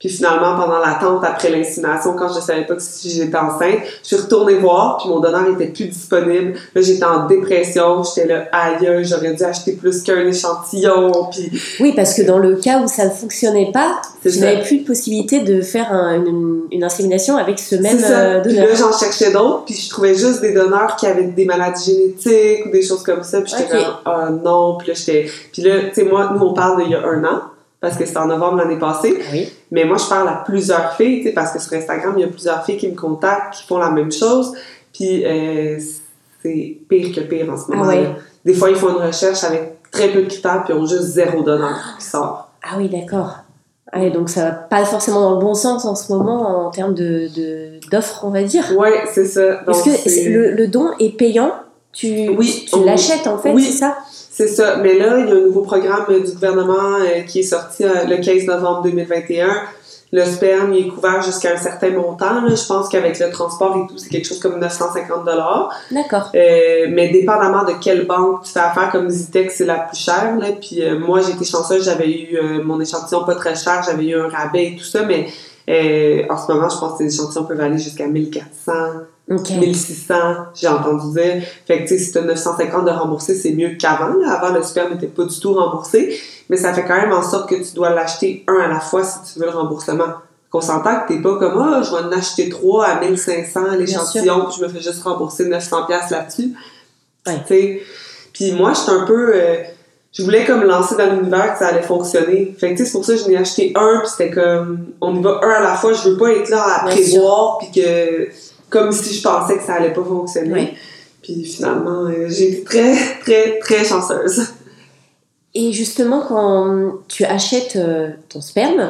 Puis finalement, pendant l'attente après l'insémination, quand je savais pas si j'étais enceinte, je suis retournée voir, puis mon donneur était plus disponible. Là, j'étais en dépression, j'étais là, aïe, j'aurais dû acheter plus qu'un échantillon, puis... Oui, parce que dans le cas où ça ne fonctionnait pas, tu n'avais plus de possibilité de faire une, une, insémination avec ce même euh, donneur. Puis là, j'en cherchais d'autres, puis je trouvais juste des donneurs qui avaient des maladies génétiques ou des choses comme ça, puis j'étais comme, oh non, puis là, j'étais... Puis là, tu sais, moi, nous, on parle d'il y a un an, parce que c'était en novembre l'année passée. Mais moi, je parle à plusieurs filles, parce que sur Instagram, il y a plusieurs filles qui me contactent, qui font la même chose. Puis euh, c'est pire que pire en ce moment. Ah Des fois, ils font une recherche avec très peu de critères, puis ils ont juste zéro donneur qui sort. Ah oui, d'accord. Ah, donc ça va pas forcément dans le bon sens en ce moment en termes de, d'offres, on va dire. Oui, c'est ça. Est-ce que le, le, don est payant? Tu, oui, tu l'achètes en fait, c'est ça? C'est ça. Mais là, il y a un nouveau programme du gouvernement euh, qui est sorti euh, le 15 novembre 2021. Le sperme il est couvert jusqu'à un certain montant. Je pense qu'avec le transport et tout, c'est quelque chose comme 950 D'accord. Euh, mais dépendamment de quelle banque tu fais affaire, comme Zitex, c'est la plus chère. Là. Puis moi, j'ai été chanceuse, j'avais eu mon échantillon pas très cher, j'avais eu un rabais et tout ça, mais en ce moment, je pense que les échantillons peuvent aller jusqu'à 1400. 1600, j'ai entendu dire. Fait que, tu sais, si t'as 950 de rembourser, c'est mieux qu'avant. Avant, le sperme n'était pas du tout remboursé. Mais ça fait quand même en sorte que tu dois l'acheter un à la fois si tu veux le remboursement. Qu'on s'entend que t'es pas comme, ah, je vais en acheter trois à 1500 l'échantillon, puis je me fais juste rembourser 900 pièces là-dessus. Tu sais. Puis moi, j'étais un peu... Euh, je voulais comme lancer dans l'univers que ça allait fonctionner. Fait que, tu sais, c'est pour ça que je n'ai acheté un, puis c'était comme, on y va un à la fois. Je veux pas être là à prévoir, puis que comme si je pensais que ça allait pas fonctionner. Puis finalement, euh, j'ai été très, très, très chanceuse. Et justement, quand tu achètes euh, ton sperme,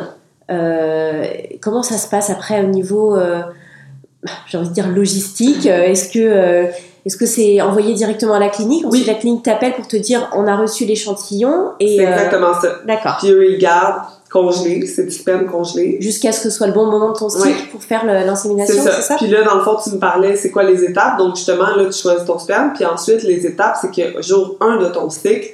euh, comment ça se passe après au niveau, j'ai envie de dire, logistique Est-ce que est-ce que c'est envoyé directement à la clinique? Ensuite, oui. la clinique t'appelle pour te dire on a reçu l'échantillon et. C'est exactement ça. D'accord. Puis eux, ils gardent congelé, c'est du sperme congelé. Jusqu'à ce que ce soit le bon moment de ton cycle pour faire l'insémination, c'est ça. Puis là, dans le fond, tu me parlais, c'est quoi les étapes? Donc, justement, là, tu choisis ton sperme, puis ensuite, les étapes, c'est que jour 1 de ton cycle,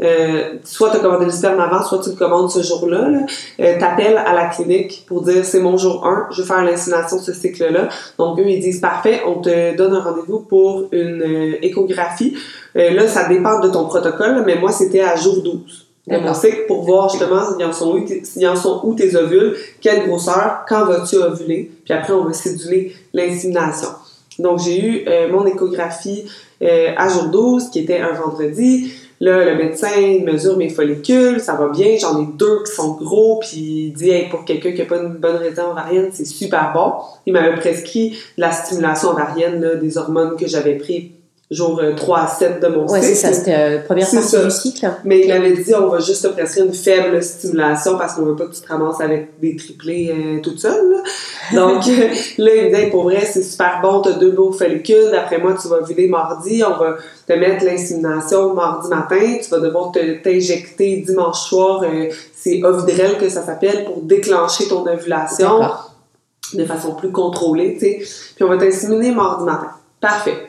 euh, soit tu as commandé le sperme avant, soit tu le commandes ce jour-là. Là. Euh, t'appelles à la clinique pour dire c'est mon jour 1, je vais faire l'insémination ce cycle-là. Donc eux, ils disent parfait, on te donne un rendez-vous pour une euh, échographie. Euh, là, ça dépend de ton protocole, mais moi, c'était à jour 12 de pour voir justement s'il en, sont où, en sont où tes ovules, quelle grosseur, quand vas-tu ovuler, puis après on va céduler l'insémination. Donc j'ai eu euh, mon échographie euh, à jour 12, qui était un vendredi. Là, le médecin mesure mes follicules, ça va bien, j'en ai deux qui sont gros, puis il dit pour quelqu'un qui n'a pas une bonne réserve ovarienne, c'est super bon. Il m'avait prescrit la stimulation ovarienne, là, des hormones que j'avais pris jour 3 euh, à 7 de mon cycle. Oui, c'est ça, c'était la euh, première partie du cycle. Mais il avait dit, on va juste te prescrire une faible stimulation parce qu'on veut pas que tu te ramasses avec des triplés euh, toute seule. Donc, là, il me disait, pour vrai, c'est super bon, t'as deux beaux follicules, d'après moi, tu vas vider mardi, on va te mettre l'insémination mardi matin, tu vas devoir t'injecter dimanche soir, c'est Ovidrel que ça s'appelle, pour déclencher ton ovulation de façon plus contrôlée, tu sais. Puis on va t'inséminer mardi matin. Parfait.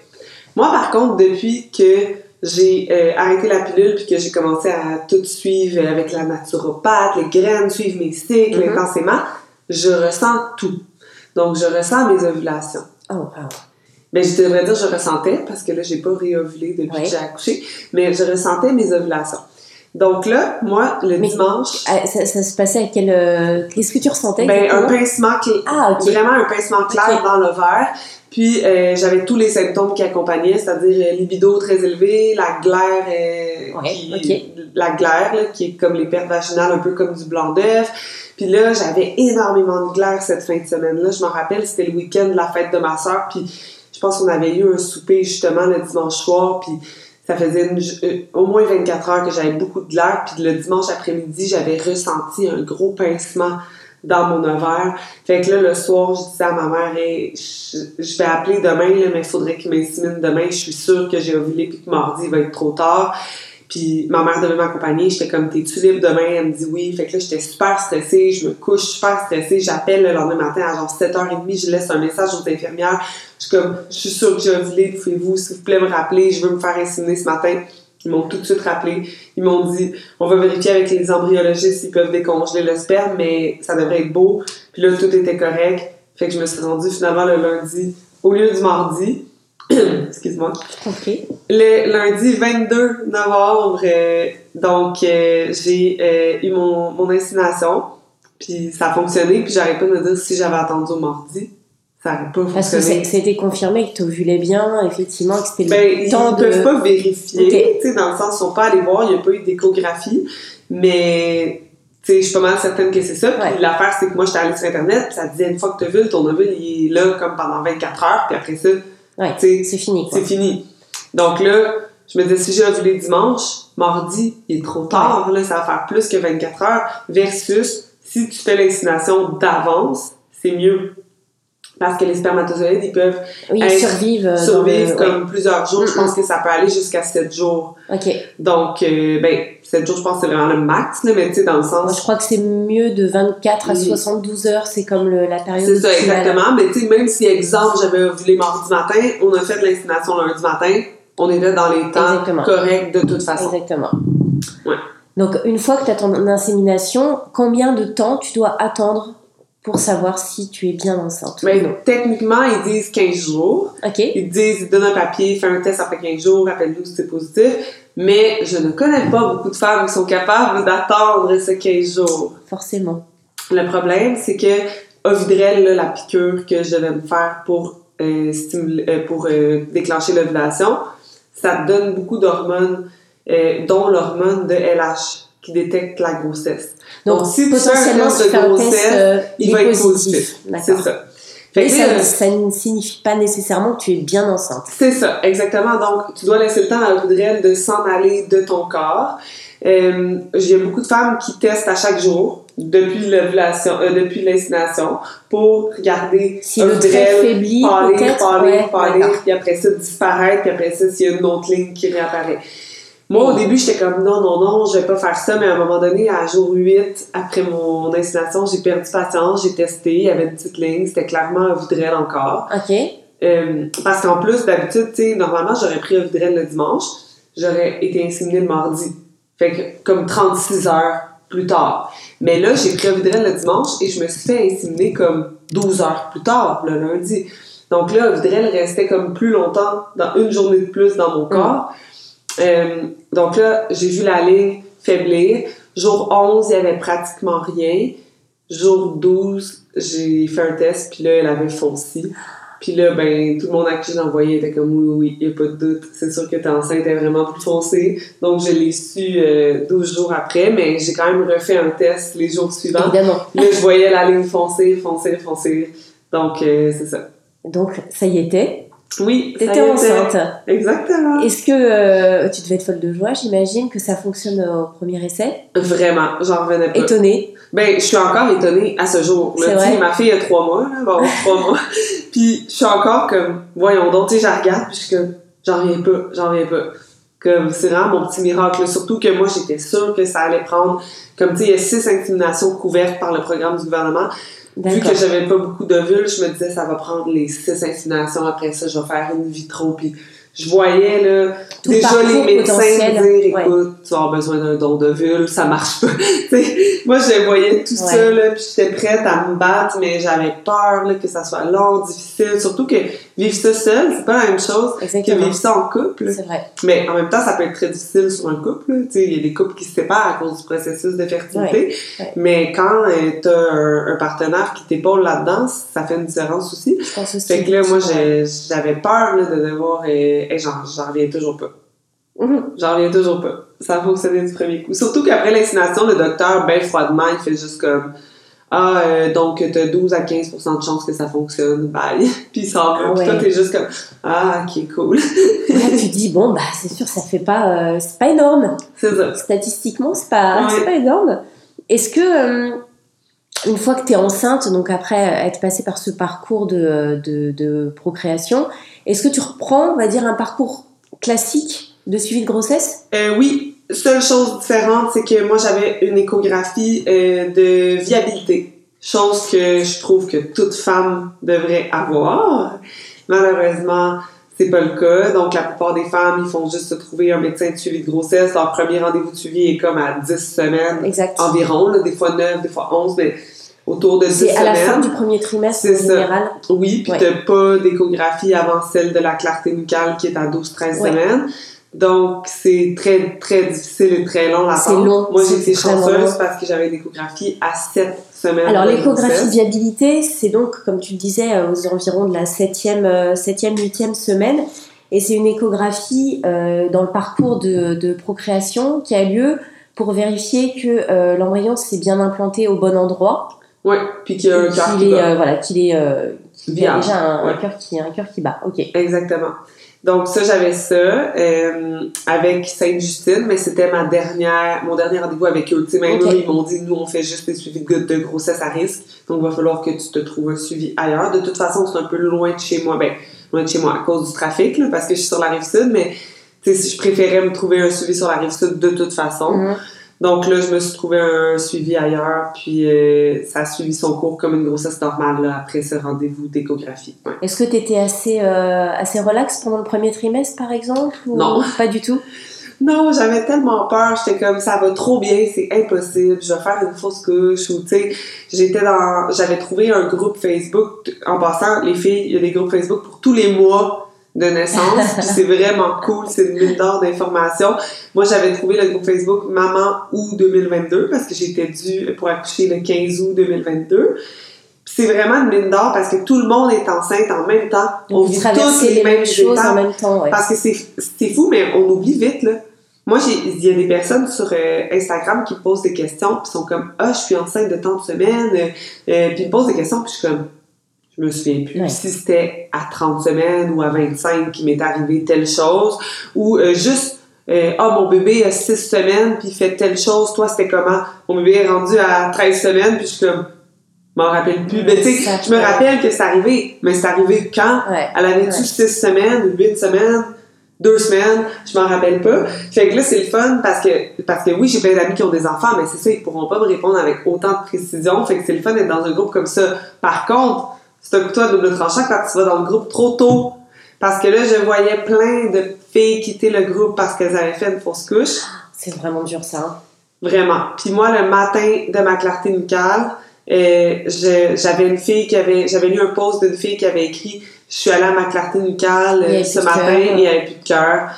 Moi, par contre, depuis que j'ai euh, arrêté la pilule puis que j'ai commencé à tout suivre avec la naturopathe, les graines, suivre mes cycles mm-hmm. intensément, je ressens tout. Donc, je ressens mes ovulations. Oh, wow. Ben, je devrais dire je ressentais, parce que là, j'ai pas réovulé depuis que j'ai accouché, mais je ressentais mes ovulations. Donc là, moi, le Mais- dimanche, Ah, ça, ça se passait à quel. euh, Qu'est-ce que tu ressentais ben, un pincement cl- Ah, vraiment un pincement clair Ok. dans l'ovaire. Puis euh, j'avais tous les symptômes qui accompagnaient, c'est-à-dire euh, libido très élevé, la glaire, euh, Ouais, qui- la glaire là, qui est comme les pertes vaginales, un peu comme du blanc d'œuf. Puis là, j'avais énormément de glaire cette fin de semaine-là. Je m'en rappelle, c'était le week-end de la fête de ma soeur. Puis je pense qu'on avait eu un souper justement le dimanche soir. Puis ça faisait euh, au moins 24 heures que j'avais beaucoup de glaire. Puis le dimanche après-midi, j'avais ressenti un gros pincement dans mon ovaire. Fait que là, le soir, je disais à ma mère, Hey, je, je vais appeler demain, là, mais il faudrait qu'il m'insémine demain. Je suis sûre que j'ai ovulé puis que mardi, il va être trop tard. Puis ma mère devait m'accompagner. J'étais comme, t'es-tu libre demain? Elle me dit oui. Fait que là, j'étais super stressée. Je me couche super stressée. J'appelle le lendemain matin à genre 7h30. Je laisse un message aux infirmières. Je suis comme, je suis sûre que j'ai ovulé. Pouvez-vous, s'il vous plaît, me rappeler? Je veux me faire inséminer ce matin. Ils m'ont tout de suite rappelé. Ils m'ont dit, on va vérifier avec les embryologistes s'ils peuvent décongeler le sperme, mais ça devrait être beau. Puis là, tout était correct. Fait que je me suis rendue finalement le lundi au lieu du mardi. Excuse-moi. Ok. Le lundi 22 novembre, euh, donc euh, j'ai euh, eu mon, mon insémination, puis ça a fonctionné, puis j'arrête pas de me dire si j'avais attendu au mardi, ça n'aurait pas Parce que fonctionné. c'était confirmé que tu ovulais bien, effectivement, que c'était Ben, le ils temps de. peuvent pas vérifier, tu sais, dans le sens, ils sont pas allés voir, il n'y a pas eu d'échographie, mais tu sais, je suis pas mal certaine que c'est ça. Puis Ouais. l'affaire, c'est que moi, j'étais allée sur Internet, puis ça disait une fois que tu ton ovule, il est là comme pendant 24 heures, puis après ça, Ouais, c'est fini. c'est fini. Donc là, je me disais, si j'ai ovulé dimanche, mardi, il est trop tard, là, ça va faire plus que 24 heures, versus si tu fais l'insémination d'avance, c'est mieux. Parce que les spermatozoïdes, ils peuvent Oui, Être- euh, survivre le- comme plusieurs jours. Je pense que ça peut aller jusqu'à 7 jours. Ok. Donc, euh, ben, 7 jours, je pense que c'est vraiment le max, mais tu sais, dans le Moi, je sens... crois que c'est mieux de 24 à Oui. 72 heures, c'est comme le- la période. C'est ça, exactement. Mais tu sais, même si, exemple, j'avais ovulé mardi matin, on a fait de l'insémination lundi matin, on était dans les temps Exactement. corrects de toute façon. Exactement. Ouais. Donc, une fois que tu as ton insémination, combien de temps tu dois attendre pour savoir si tu es bien enceinte Mais non techniquement, ils disent 15 jours. Ok. Ils disent, ils donnent un papier, fais un test après 15 jours, rappelle-nous si c'est positif. Mais je ne connais pas beaucoup de femmes qui sont capables d'attendre ces 15 jours. Forcément. Le problème, c'est que Ovidrel, là, la piqûre que je devais me faire pour, euh, stimuler- euh, pour euh, déclencher l'ovulation, ça donne beaucoup d'hormones, dont l'hormone de LH, qui détecte la grossesse. Donc, Donc, si tu fais un potentiellement, test de tu fais un test, grossesse, euh, Il va être positif. C'est ça. Fait ça, ne signifie pas nécessairement que tu es bien enceinte. C'est ça, exactement. Donc, tu dois laisser le temps à Audrey de s'en aller de ton corps. Euh, J'ai beaucoup de femmes qui testent à chaque jour depuis l'ovulation, euh, depuis l'insémination, pour regarder Si le trait faiblit, ouais, pâlir, d'accord. puis après ça disparaître, puis après ça, s'il y a une autre ligne qui réapparaît. Moi, au début, j'étais comme non, non, non, je vais pas faire ça, mais à un moment donné, à jour 8, après mon insémination, j'ai perdu patience, j'ai testé, il y avait une petite ligne, c'était clairement Audrey encore. Ok. Euh, parce qu'en plus, d'habitude, tu sais, normalement, j'aurais pris Ovidrel le dimanche, j'aurais été inséminée le mardi. Fait que, comme 36 heures plus tard. Mais là, j'ai pris Ovidrel le dimanche et je me suis fait inséminer comme 12 heures plus tard, le lundi. Donc là, Ovidrel restait comme plus longtemps, dans une journée de plus dans mon corps. Euh, donc là, j'ai vu la ligne faiblir. Jour 11, il y avait pratiquement rien. Jour 12, j'ai fait un test, puis là, elle avait fonci. Puis là, ben, tout le monde à qui je l'envoyais était comme oui, oui, il n'y a pas de doute. C'est sûr que t'es enceinte, est vraiment plus foncée. Donc, je l'ai su euh, 12 jours après, mais j'ai quand même refait un test les jours suivants. Évidemment. Là, je voyais la ligne foncer, foncer, foncer. Donc, euh, c'est ça. Donc, ça y était. Oui, T'étais était. enceinte. Exactement. Est-ce que euh, tu devais être folle de joie J'imagine que ça fonctionne au premier essai? Vraiment, j'en revenais pas. Étonnée. Ben, je suis encore étonnée à ce jour. Là, vrai? ma fille a trois mois, là, avoir trois mois. Puis, je suis encore comme, voyons donc, tu sais, je regarde, puis je suis comme, j'en reviens pas, j'en reviens pas. Comme, c'est vraiment mon petit miracle. Surtout que moi, j'étais sûre que ça allait prendre, comme, tu sais, il y a six inséminations couvertes par le programme du gouvernement. Vu que j'avais pas beaucoup d'ovules, je me disais, ça va prendre les six inséminations. Après ça, je vais faire une vitro. Puis, je voyais, là, Tout déjà les médecins dire, écoute, tu avoir besoin d'un don de vulve, ça marche pas. moi, je voyais tout ça, là, puis j'étais prête à me battre, mais j'avais peur là, que ça soit long, difficile. Surtout que vivre ça seul, c'est pas la même chose que vivre ça en couple. C'est vrai. Mais en même temps, ça peut être très difficile sur un couple. Il y a des couples qui se séparent à cause du processus de fertilité. Mais quand euh, tu as un, partenaire qui t'épaule là-dedans, ça fait une différence aussi. Je pense aussi. Fait que là, moi, j'avais peur là, de devoir. Et, et j'en reviens toujours pas. Mhm. J'en reviens toujours pas. Ça a fonctionné du premier coup. Surtout qu'après l'insémination, le docteur, ben froidement, il fait juste comme Ah, euh, donc t'as 12 à 15 de chances que ça fonctionne, bye. puis ça va. Ah, Puis toi, t'es juste comme Ah, qui cool. Là, tu dis Bon, bah, c'est sûr, ça fait pas. Euh, c'est pas énorme. C'est ça. Statistiquement, c'est pas, c'est pas énorme. Est-ce que. Euh, une fois que tu es enceinte, donc après être passé par ce parcours de, de, de procréation, est-ce que tu reprends, on va dire, un parcours classique de suivi de grossesse? Euh, oui. Seule chose différente, c'est que moi, j'avais une échographie euh, de viabilité. Chose que je trouve que toute femme devrait avoir. Malheureusement, c'est pas le cas. Donc, la plupart des femmes, ils font juste se trouver un médecin de suivi de grossesse. Leur premier rendez-vous de suivi est comme à 10 semaines environ, des fois 9, des fois 11, mais autour de 10 semaines. C'est à la fin du premier trimestre en général. Oui, puis t'as pas d'échographie avant celle de la clarté nucale qui est à 12-13 semaines. Donc, c'est très, très difficile et très long à C'est long. Moi, j'étais chanceuse parce que j'avais une échographie à 7 Alors, l'échographie de viabilité, c'est donc, comme tu le disais, euh, aux environs de la 7e, 7e 8e semaine. Et c'est une échographie euh, dans le parcours de, de, procréation qui a lieu pour vérifier que euh, l'embryon s'est bien implanté au bon endroit. Oui, puis qu'il y a un cœur qui bat. voilà, qu'il est, qu a déjà un, cœur qui, un cœur qui bat. OK. Exactement. Donc ça, j'avais ça euh, avec Sainte-Justine, mais c'était ma dernière, mon dernier rendez-vous avec eux. Tu sais, même eux, ils m'ont dit, nous, on fait juste des suivis de, de grossesse à risque, donc il va falloir que tu te trouves un suivi ailleurs. De toute façon, c'est un peu loin de chez moi, ben loin de chez moi à cause du trafic, là, parce que je suis sur la rive sud, mais je préférais me trouver un suivi sur la rive sud de toute façon. Mm-hmm. Donc là, je me suis trouvé un suivi ailleurs, puis euh, ça a suivi son cours comme une grossesse normale là, après ce rendez-vous d'échographie. Est-ce que tu étais assez, euh, assez relax pendant le premier trimestre, par exemple ou Non. Pas du tout? Non, j'avais tellement peur, j'étais comme ça va trop bien, c'est impossible, je vais faire une fausse couche ou tu sais, j'étais dans j'avais trouvé un groupe Facebook en passant les filles, il y a des groupes Facebook pour tous les mois de naissance, puis c'est vraiment cool, c'est une mine d'or d'informations. Moi, j'avais trouvé le groupe Facebook Maman août 2022 parce que j'étais due pour accoucher le 15 août 2022. C'est vraiment une mine d'or parce que tout le monde est enceinte en même temps. on vit toutes les, mêmes choses en même temps. Parce que c'est fou, mais on oublie vite, là. Moi, il y a des personnes sur euh, Instagram qui posent des questions, puis sont comme Ah, je suis enceinte de tant de semaines, euh, puis ils me posent des questions, puis je suis comme je me souviens plus si c'était à 30 semaines ou à 25 qui m'est arrivé telle chose ou euh, juste euh, ah mon bébé a 6 semaines puis il fait telle chose. Toi c'était comment mon bébé est rendu à 13 semaines puis je suis comme m'en rappelle plus mais tu sais je me rappelle que c'est arrivé. Mais c'est arrivé quand? Elle avait tu 6 semaines 8 semaines deux semaines, je m'en rappelle pas. Fait que là, c'est le fun parce que, parce que oui, j'ai plein d'amis qui ont des enfants, mais c'est ça, ils pourront pas me répondre avec autant de précision. Fait que c'est le fun d'être dans un groupe comme ça. Par contre, c'est un couteau à double tranchant quand tu vas dans le groupe trop tôt. Parce que là, je voyais plein de filles quitter le groupe parce qu'elles avaient fait une fausse couche. C'est vraiment dur, ça. Hein. Vraiment. Puis moi, le matin de ma clarté nucale, euh, j'avais une fille qui avait... J'avais lu un post d'une fille qui avait écrit « Je suis allée à ma clarté nucale euh, ce matin et il n'y avait plus de cœur. »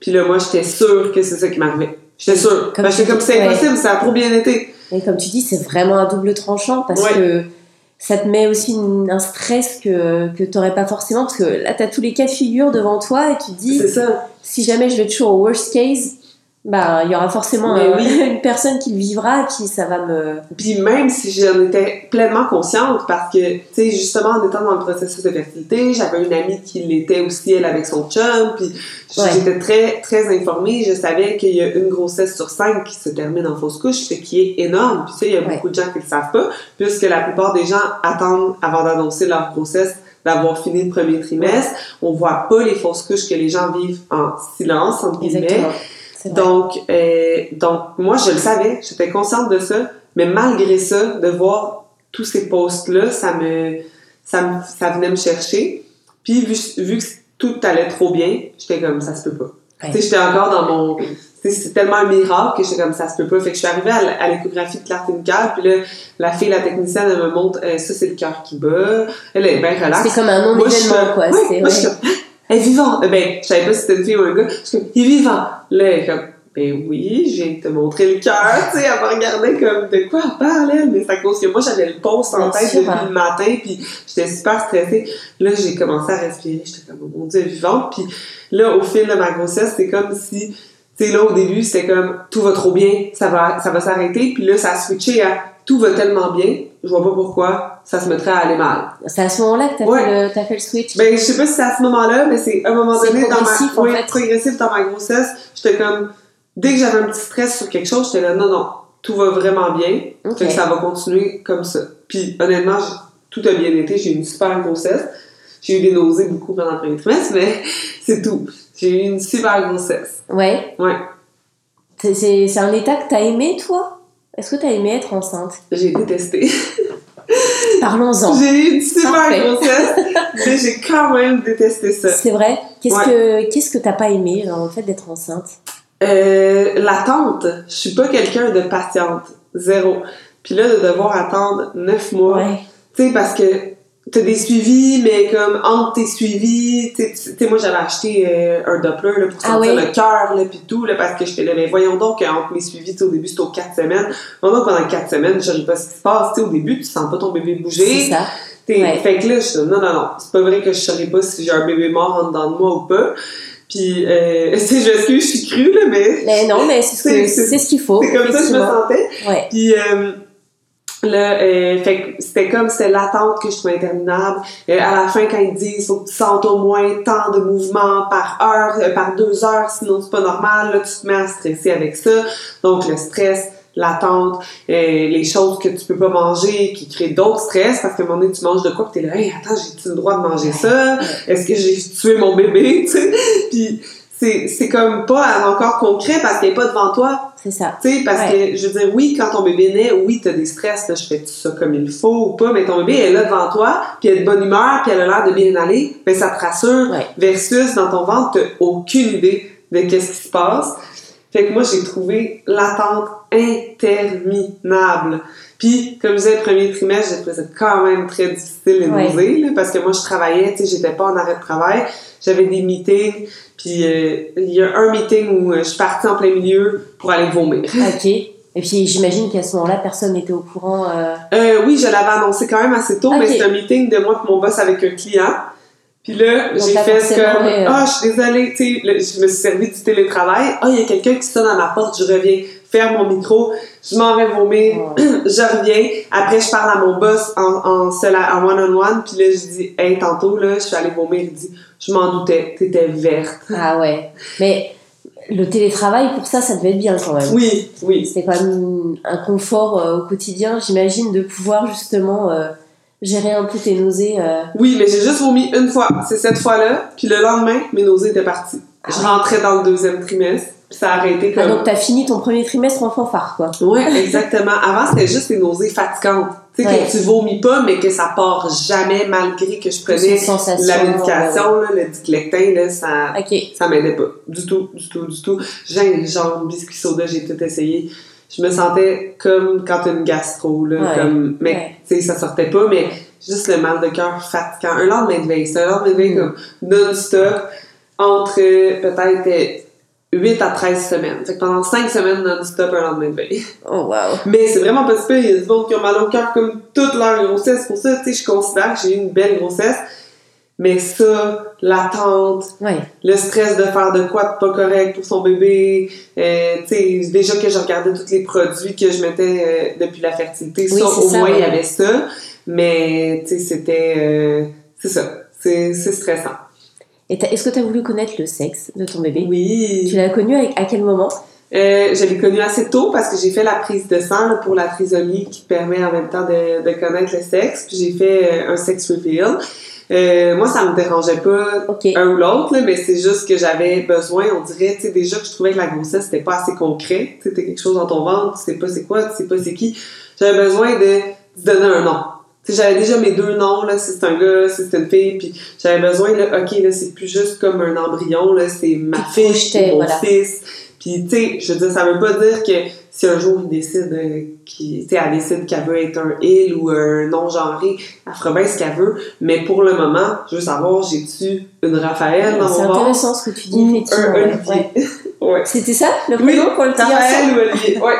Puis là, moi, j'étais sûre que c'est ça qui m'arrivait. J'étais sûre. Comme j'étais comme « C'est impossible, ça a trop bien été. » Et comme tu dis, c'est vraiment un double tranchant parce que ça te met aussi un stress que, que tu n'aurais pas forcément, parce que là, tu as tous les cas de figure devant toi et tu te dis, si jamais je vais toujours au worst case, bah, il y aura forcément une personne qui le vivra, qui ça va me. Puis même si j'en étais pleinement consciente, parce que, tu sais, justement, en étant dans le processus de fertilité, j'avais une amie qui l'était aussi, elle, avec son chum, puis j'étais très, très informée. Je savais qu'il y a une grossesse sur cinq qui se termine en fausse couche, ce qui est énorme. Puis, tu sais, il y a beaucoup de gens qui le savent pas, puisque la plupart des gens attendent, avant d'annoncer leur grossesse, d'avoir fini le premier trimestre. On voit pas les fausses couches que les gens vivent en silence, entre guillemets. Donc, euh, donc, moi, je le savais, j'étais consciente de ça, mais malgré ça, de voir tous ces posts-là, ça me, ça me, ça venait me chercher. Puis, vu, vu que tout allait trop bien, j'étais comme, ça se peut pas. Tu sais, j'étais encore dans mon, c'est tellement un miracle que j'étais comme ça se peut pas. Fait que je suis arrivée à, l'échographie de nucléaire, puis là, la fille, la technicienne, elle me montre, euh, ça c'est le cœur qui bat. Elle est bien relaxe. C'est comme un non-événement, quoi. Ouais, je elle est vivante. Euh, ben, je savais pas si c'était une fille ou un gars. Je suis comme, il est vivant. Là, elle est comme, ben oui, de te montrer le cœur, tu sais, elle me regardait comme, de quoi elle parle, elle? Mais c'est à cause que moi, j'avais le poste en tête depuis le matin, puis j'étais super stressée. Là, j'ai commencé à respirer, j'étais comme, oh mon Dieu, vivante. Puis là, au fil de ma grossesse, c'est comme si tu sais, là, au début, c'était comme tout va trop bien, ça va, ça va s'arrêter. Puis là, ça a switché à tout va tellement bien, je vois pas pourquoi ça se mettrait à aller mal. C'est à ce moment-là que t'as fait, le, fait le switch? Ben, je sais pas si c'est à ce moment-là, mais c'est à un moment donné dans ma, fait. progressif dans ma grossesse, j'étais comme, dès que j'avais un petit stress sur quelque chose, j'étais là, non, non, tout va vraiment bien, okay. ça va continuer comme ça. Puis honnêtement, tout a bien été, j'ai eu une super grossesse. J'ai eu des nausées beaucoup pendant le premier trimestre, mais c'est tout. J'ai eu une super grossesse. Ouais. Ouais. C'est un état que t'as aimé, toi? Est-ce que t'as aimé être enceinte? J'ai détesté. Parlons-en. J'ai eu une super grossesse, mais j'ai quand même détesté ça. C'est vrai? Qu'est-ce que qu'est-ce que t'as pas aimé dans le fait d'être enceinte? Euh, L'attente. Je suis pas quelqu'un de patiente. Zéro. Puis là, de devoir attendre neuf mois. Ouais. Tu sais, parce que t'as des suivis, mais comme entre tes suivis, tu sais, moi j'avais acheté euh, un Doppler là, pour Ah sentir oui? le cœur, là, pis tout, là, parce que j'étais là, mais voyons donc, entre mes suivis, sais, au début c'était aux 4 semaines. Pendant pendant 4 semaines, je savais pas ce qui se passe, tu sais, au début, tu sens pas ton bébé bouger. C'est ça. Ouais. Fait que là, je non, non, non, c'est pas vrai que je saurais pas si j'ai un bébé mort en dedans de moi ou pas. Puis, euh, c'est, je m'excuse, je suis crue, là, mais Mais non, mais c'est ce, qu'il faut. c'est comme ça que je me sentais. Ouais. Puis euh, là, euh, fait c'était comme c'était l'attente que je trouvais interminable. Euh, à la fin, quand ils disent faut que tu sentes au moins tant de mouvements par heure, euh, par deux heures, sinon c'est pas normal, là, tu te mets à stresser avec ça. Donc le stress, l'attente, euh, les choses que tu peux pas manger qui créent d'autres stress parce qu'à un moment donné tu manges de quoi puis t'es là hey attends j'ai-tu le droit de manger ça? Est-ce que j'ai tué mon bébé? Tu puis c'est c'est comme pas encore concret parce qu'il est pas devant toi C'est ça. tu sais, parce que, je veux dire, oui, quand ton bébé naît, oui, t'as des stress, là, je fais tout ça comme il faut ou pas, mais ton bébé est là devant toi, puis elle est de bonne humeur, puis elle a l'air de bien aller, ben ça te rassure, Ouais. versus dans ton ventre, t'as aucune idée de qu'est-ce qui se passe. Fait que moi, j'ai trouvé l'attente interminable. Puis, comme je disais, le premier trimestre, j'ai trouvé ça quand même très difficile les Ouais. nausées, là, parce que moi, je travaillais, tu sais, j'étais pas en arrêt de travail, j'avais des meetings, puis euh, il y a un meeting où euh, je suis partie en plein milieu pour aller vomir. Ok. Et puis j'imagine qu'à ce moment-là, personne n'était au courant. euh, Euh, oui, je l'avais annoncé quand même assez tôt, mais c'est un meeting de moi et mon boss avec un client. Puis là, j'ai fait comme euh. Ah, je suis désolée, tu sais, je me suis servi du télétravail. Ah, il y a quelqu'un qui sonne à ma porte, je reviens, faire mon micro, je m'en vais vomir, je reviens. Après, je parle à mon boss en, en, seul en one-on-one, puis là, je dis Hey, tantôt, là, je suis allée vomir. Il dit Je m'en doutais, t'étais verte. Ah ouais. Mais le télétravail, pour ça, ça devait être bien quand même. Oui, oui. C'était quand même un confort euh, au quotidien, j'imagine, de pouvoir justement euh, gérer un peu tes nausées. euh. Oui, mais j'ai juste vomi une fois. C'est cette fois-là. Puis le lendemain, mes nausées étaient parties. Ah je oui. rentrais dans le deuxième trimestre. Ça a arrêté Ah, comme. donc t'as fini ton premier trimestre en fanfare, quoi. Oui, exactement. Avant, c'était juste des nausées fatigantes. Tu sais, Ouais. que tu vomis pas, mais que ça part jamais malgré que je prenais la médication, là, le diclectin, là, ça, ça m'aidait pas. Du tout, du tout, du tout. Gingembre, biscuit soda, j'ai tout essayé. Je me sentais comme quand t'as une gastro, là, comme, mais, tu sais, ça sortait pas, mais juste le mal de cœur fatigant. Un lendemain de veille, c'est un lendemain de veille Mm. comme non-stop, entre peut-être 8 à 13 semaines. Fait que pendant 5 semaines non-stop, un lendemain de veille. Oh, wow. Mais c'est vraiment pas super. Il y a du monde qui ont mal au cœur comme toute leur grossesse. Pour ça, tu sais, je considère que j'ai eu une belle grossesse. Mais ça, l'attente, Ouais. le stress de faire de quoi de pas correct pour son bébé, euh, tu sais, déjà que je regardais tous les produits que je mettais euh, depuis la fertilité, Oui, ça, au ça, moins, il y avait ça. Mais, tu sais, c'était... euh, c'est ça. C'est stressant. Est-ce que tu as voulu connaître le sexe de ton bébé? Oui. Tu l'as connu à, à quel moment? Euh, je l'ai connu assez tôt parce que j'ai fait la prise de sang là, pour la trisomie qui permet en même temps de, de connaître le sexe. Puis j'ai fait euh, un sex reveal. Euh, moi, ça me dérangeait pas un ou l'autre, mais c'est juste que j'avais besoin, on dirait, tu sais, déjà que je trouvais que la grossesse, c'était pas assez concret. Tu sais, quelque chose dans ton ventre, tu sais pas c'est quoi, tu sais pas c'est qui. J'avais besoin de donner un nom. J'avais déjà mes deux noms, là, si c'est un gars, si c'est une fille, puis j'avais besoin, là, ok, là, c'est plus juste comme un embryon, là, c'est ma fille, mon voilà. fils, Puis, tu sais, je veux dire, ça veut pas dire que si un jour il décide, euh, qu'il- tu sais, elle décide qu'elle veut être un il ou un non-genré, elle fera bien ce qu'elle veut. Mais pour le moment, je veux savoir, j'ai-tu une Raphaël dans C'est mon ventre intéressant ce que tu dis, effectivement. un. Olivier? Ouais. C'était ça, le Oui, prénom pour le petit Raphaël ou Olivier, ouais.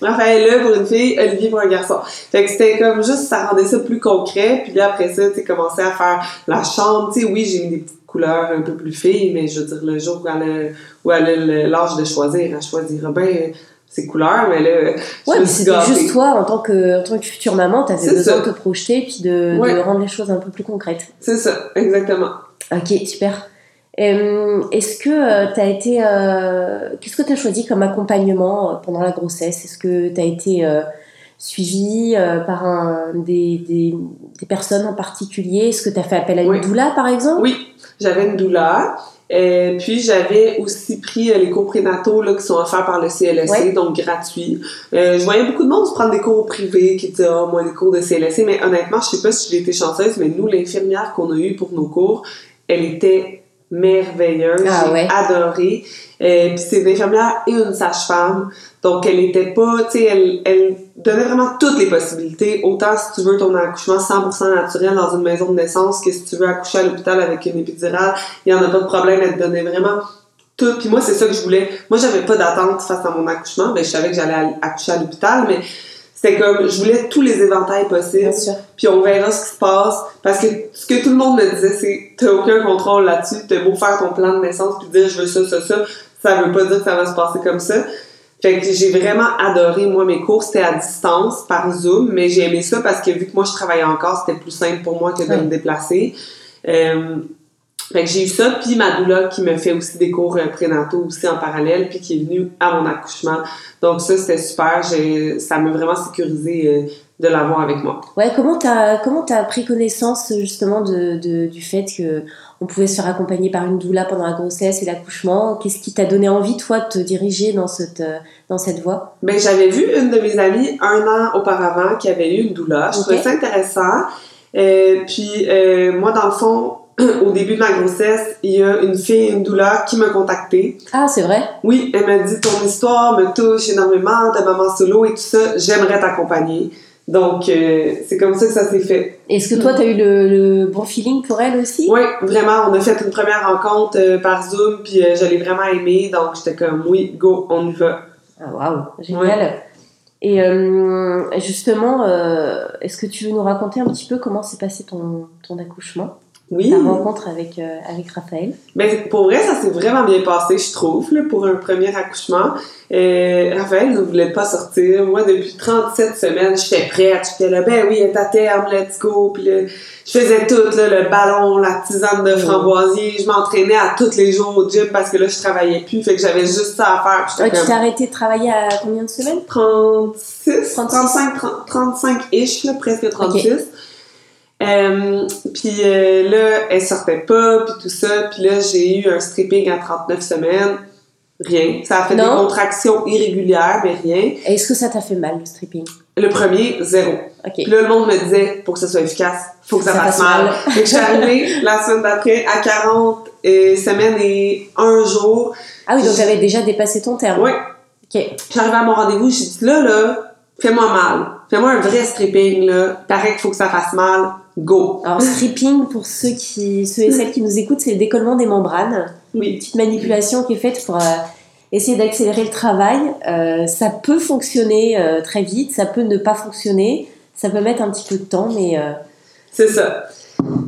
Raphaël là pour une fille, Olivier pour un garçon. Fait que c'était comme juste, ça rendait ça plus concret. Puis là, après ça, tu sais, commencé à faire la chambre. Tu sais, oui, j'ai mis des petites couleurs un peu plus fille, mais je veux dire, le jour où elle a, où elle a le- l'âge de choisir, elle choisira bien ses couleurs, mais là, je Ouais, c'était juste toi, en tant que, en tant que future maman, t'avais besoin ça. de te projeter puis de, Ouais. de rendre les choses un peu plus concrètes. C'est ça, exactement. Ok, super. Euh, Est-ce que tu as été. euh, Qu'est-ce que tu as choisi comme accompagnement euh, pendant la grossesse? Est-ce que tu as été euh, suivi euh, par un, des, des, des personnes en particulier? Est-ce que tu as fait appel à une Oui. doula, par exemple? Oui, j'avais une douleur. Euh, puis j'avais aussi pris euh, les cours prénataux là, qui sont offerts par le CLSC, Ouais. donc gratuits. Euh, je voyais beaucoup de monde se prendre des cours privés qui disaient Ah, moi, des cours de CLSC, mais honnêtement, je sais pas si j'ai été chanceuse, mais nous, l'infirmière qu'on a eue pour nos cours, elle était merveilleuse. Ah J'ai adoré. Euh, puis c'est une infirmière et une sage-femme. Donc elle était pas, tu sais, elle, elle donnait vraiment toutes les possibilités. Autant si tu veux ton accouchement 100% naturel dans une maison de naissance que si tu veux accoucher à l'hôpital avec une épidurale, il y en a pas de problème. Elle te donnait vraiment tout. Puis moi, c'est ça que je voulais. Moi, j'avais pas d'attente face à mon accouchement. Ben, je savais que j'allais accoucher à l'hôpital, mais c'était comme, je voulais tous les éventails possibles puis on verra ce qui se passe. Parce que ce que tout le monde me disait, c'est t'as aucun contrôle là-dessus, t'as beau faire ton plan de naissance puis dire je veux ça, ça, ça, ça veut pas dire que ça va se passer comme ça. Fait que j'ai vraiment adoré, moi, mes cours, c'était à distance, par Zoom, mais j'ai aimé ça parce que vu que moi, je travaillais encore, c'était plus simple pour moi que de Ouais. me déplacer. Euh, fait que j'ai eu ça, puis ma doula qui me fait aussi des cours euh, prénataux aussi en parallèle, puis qui est venue à mon accouchement. Donc ça, c'était super. Ça m'a vraiment sécurisé euh, de l'avoir avec moi. Ouais, comment t'as comment pris connaissance justement de, de- du fait que on pouvait se faire accompagner par une doula pendant la grossesse et l'accouchement? Qu'est-ce qui t'a donné envie toi de te diriger dans cette euh, dans cette voie? Ben, j'avais vu une de mes amies un an auparavant qui avait eu une doula. Je trouvais ça intéressant. Euh, puis, euh, moi, dans le fond, au début de ma grossesse, il y a une fille, une doula, qui m'a contactée. Ah, c'est vrai? Oui, elle m'a dit Ton histoire me touche énormément, de maman solo et tout ça, j'aimerais t'accompagner. Donc, euh, c'est comme ça que ça s'est fait. Est-ce que toi, tu as eu le, le bon feeling pour elle aussi? Oui, vraiment, on a fait une première rencontre euh, par Zoom, puis euh, je l'ai vraiment aimée. Donc, j'étais comme Oui, go, on y va. Ah, waouh, génial. Et euh, justement, est-ce que tu veux nous raconter un petit peu comment s'est passé ton, ton accouchement, Oui. ta rencontre avec, euh, avec Raphaël Ben, pour vrai, ça s'est vraiment bien passé, je trouve, là, pour un premier accouchement. Euh, Raphaël ne voulait pas sortir. Moi, depuis 37 semaines, j'étais prête. J'étais là, ben oui, elle est à terme, let's go. Puis là, je faisais tout, là, le ballon, la tisane de framboisier. Je m'entraînais à tous les jours au gym parce que là, je travaillais plus. Fait que j'avais juste ça à faire. Ouais, Tu t'es arrêté de travailler à combien de semaines? 36, 36. 35, 30, 35-ish, là, presque 36. Euh, puis euh, là, elle sortait pas, puis tout ça. Puis là, j'ai eu un stripping à 39 semaines. Rien. Ça a fait Non? des contractions irrégulières, mais rien. Est-ce que ça t'a fait mal, le stripping? Le premier, zéro. Ok. Puis là, le monde me disait, pour que ça soit efficace, faut que ça, Ça fasse mal. mal. Fait que je suis arrivée la semaine d'après à 40 euh, semaines et un jour. Ah oui, donc j'avais déjà dépassé ton terme. Ouais. Ok. J'arrivais à mon rendez-vous, j'ai dit là, là, fais-moi mal. Fais-moi un vrai stripping, là. Paraît qu'il faut que ça fasse mal. Go. Alors, stripping, pour ceux, qui, ceux et celles qui nous écoutent, c'est le décollement des membranes. Une Oui. petite manipulation qui est faite pour euh, essayer d'accélérer le travail. Euh, ça peut fonctionner euh, très vite, ça peut ne pas fonctionner, ça peut mettre un petit peu de temps, mais C'est ça.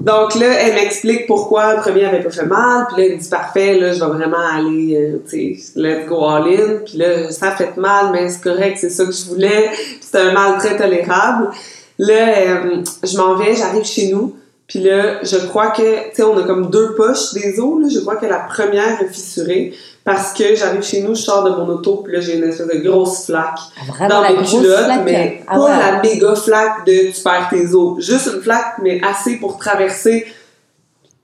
Donc là, elle m'explique pourquoi le premier avait pas fait mal. Puis là, elle me dit parfait, là, je vais vraiment aller, euh, tu sais, let's go all in. Puis là, ça fait mal, mais c'est correct, c'est ça que je voulais. C'est un mal très tolérable. Là, euh, je m'en vais, j'arrive chez nous. Puis là, je crois que, tu sais, on a comme deux poches des os. Là. Je crois que la première est fissurée parce que j'arrive chez nous, je sors de mon auto, puis là, j'ai une espèce de grosse flaque vraiment dans mes culottes, flaque. mais Ah pas ouais. la méga flaque de tu perds tes os. Juste une flaque, mais assez pour traverser